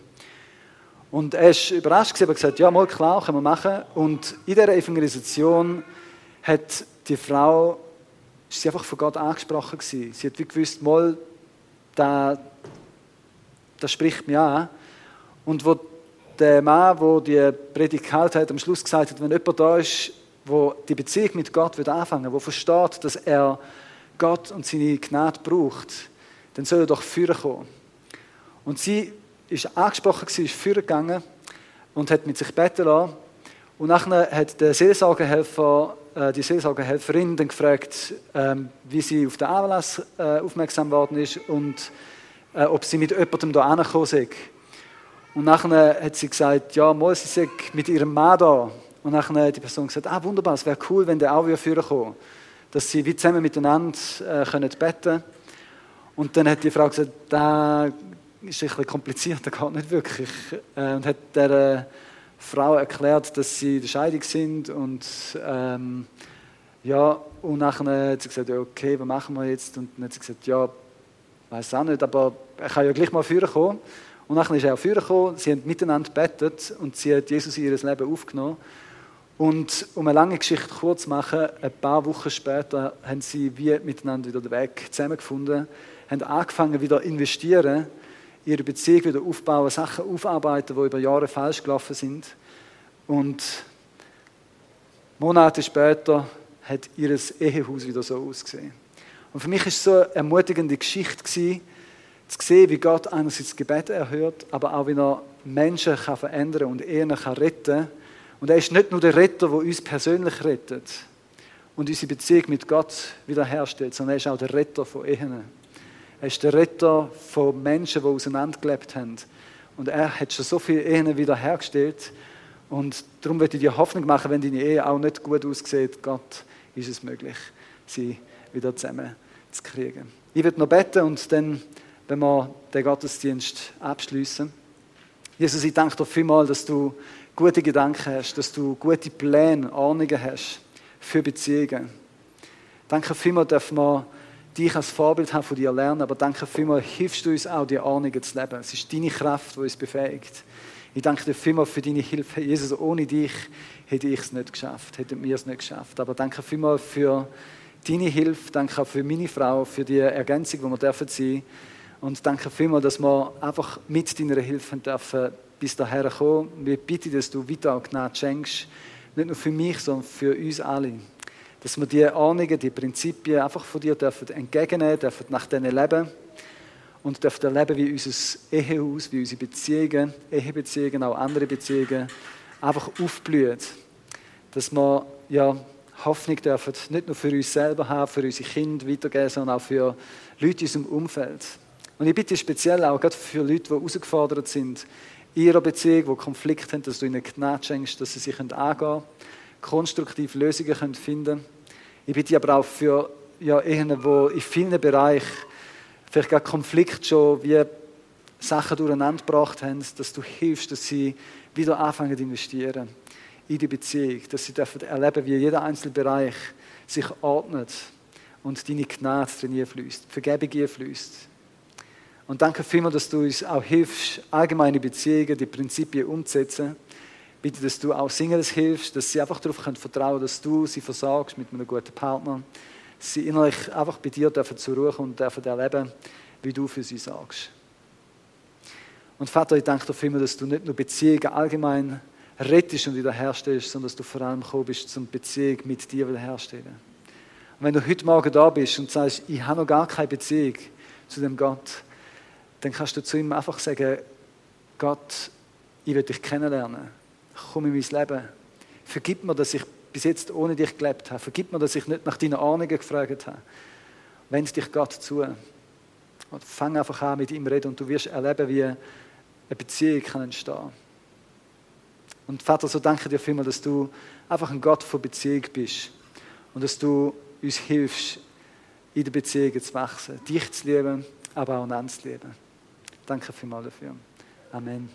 Und er war überrascht und hat gesagt, ja, mal klar, können wir machen. Und in dieser Evangelisation hat die Frau, ist sie einfach von Gott angesprochen gewesen. Sie hat wie gewusst, mal, da, das spricht mich an. Und wo der Mann, der die Predigt gehalten hat, am Schluss gesagt hat, wenn jemand da ist, wo die Beziehung mit Gott wird anfangen, wo versteht, dass er Gott und seine Gnade braucht, dann soll er doch führen kommen. Und sie ist angesprochen, sie ist führen gegangen und hat mit sich beten lassen. Und nachher hat der Seelsorgehelfer, äh, die Seelsorgehelferin dann gefragt, ähm, wie sie auf den Anlass äh, aufmerksam geworden ist und äh, ob sie mit jemandem da angekommen ist. Und nachher hat sie gesagt, ja, sie sei mit ihrem Mann da. Und dann hat die Person gesagt, ah wunderbar, es wäre cool, wenn der auch wieder kommen Dass sie wie zusammen miteinander äh, können beten Und dann hat die Frau gesagt, das ist ein bisschen kompliziert, das geht nicht wirklich. Äh, und hat der äh, Frau erklärt, dass sie in der Scheidung sind und ähm, ja, und nachher hat sie gesagt, okay, was machen wir jetzt? Und dann hat sie gesagt, ja, weiß auch nicht, aber ich kann ja gleich mal führen kommen. Und dann ist er auch führen gekommen, sie haben miteinander gebetet und sie hat Jesus in ihr Leben aufgenommen. Und um eine lange Geschichte kurz zu machen, ein paar Wochen später haben sie wie miteinander wieder den Weg zusammengefunden, haben angefangen wieder investieren, ihre Beziehung wieder aufbauen, Sachen aufarbeiten, die über Jahre falsch gelaufen sind. Und Monate später hat ihr Ehehaus wieder so ausgesehen. Und für mich ist es so eine ermutigende Geschichte gewesen, zu sehen, wie Gott einerseits Gebete erhört, aber auch wie er Menschen kann verändern und Ehen kann retten und er ist nicht nur der Retter, der uns persönlich rettet und unsere Beziehung mit Gott wiederherstellt, sondern er ist auch der Retter von Ehen. Er ist der Retter von Menschen, die auseinandergelebt haben. Und er hat schon so viele Ehen wiederhergestellt. Und darum möchte ich dir Hoffnung machen, wenn deine Ehe auch nicht gut aussieht, Gott ist es möglich, sie wieder zusammen zu kriegen. Ich werde noch beten und dann, wenn wir den Gottesdienst abschließen. Jesus, ich danke dir vielmals, dass du gute Gedanken hast, dass du gute Pläne, Ahnungen hast für Beziehungen. Danke vielmals, dürfen wir dich als Vorbild haben von dir lernen, aber danke vielmals, hilfst du uns auch, die Ahnungen zu leben. Es ist deine Kraft, die uns befähigt. Ich danke dir vielmals für deine Hilfe. Jesus, ohne dich hätte ich es nicht geschafft, hätten wir es nicht geschafft. Aber danke vielmals für deine Hilfe, danke auch für meine Frau, für die Ergänzung, die wir dürfen sein. Und danke vielmals, dass wir einfach mit deiner Hilfe dürfen bis daher kommen. Wir bitten, dass du weiter auch Gnade schenkst, nicht nur für mich, sondern für uns alle. Dass wir die Ahnungen, die Prinzipien einfach von dir dürfen entgegennehmen dürfen, nach denen leben und dürfen erleben, wie unser Ehehaus, wie unsere Beziehungen, Ehebeziehungen, auch andere Beziehungen einfach aufblühen. Dass wir ja, Hoffnung dürfen, nicht nur für uns selber haben, für unsere Kinder weitergeben, sondern auch für Leute in unserem Umfeld. Und ich bitte speziell auch gerade für Leute, die herausgefordert sind, in ihrer Beziehung, die Konflikte haben, dass du ihnen Gnade schenkst, dass sie sich angehen können, konstruktiv Lösungen finden können. Ich bitte aber auch für ja, Ehen, die in vielen Bereichen vielleicht gerade Konflikt schon wie Sachen durcheinander gebracht haben, dass du hilfst, dass sie wieder anfangen zu investieren in die Beziehung, dass sie dürfen erleben, wie jeder einzelne Bereich sich ordnet und deine Gnade drin fließt, Vergebung fließt. Und danke vielmals, dass du uns auch hilfst, allgemeine Beziehungen, die Prinzipien umzusetzen. Bitte, dass du auch Singles hilfst, dass sie einfach darauf vertrauen können dass du sie versorgst mit einem guten Partner. Sie innerlich einfach bei dir dürfen zur Ruhe und dürfen erleben, wie du für sie sagst. Und Vater, ich danke dir vielmals, dass du nicht nur Beziehungen allgemein rettest und wiederherstellst, sondern dass du vor allem gekommen bist, zum Beziehung mit dir wiederherstellen. Und wenn du heute Morgen da bist und sagst, ich habe noch gar keine Beziehung zu dem Gott, dann kannst du zu ihm einfach sagen, Gott, ich will dich kennenlernen. Komm in mein Leben. Vergib mir, dass ich bis jetzt ohne dich gelebt habe. Vergib mir, dass ich nicht nach deinen Ahnungen gefragt habe. Wend dich Gott zu. Und fang einfach an mit ihm reden und du wirst erleben, wie eine Beziehung kann entstehen kann. Und Vater, so danke dir vielmals, dass du einfach ein Gott von Beziehung bist und dass du uns hilfst, in der Beziehung zu wachsen, dich zu lieben, aber auch einander zu lieben. Danke vielmals dafür. Amen.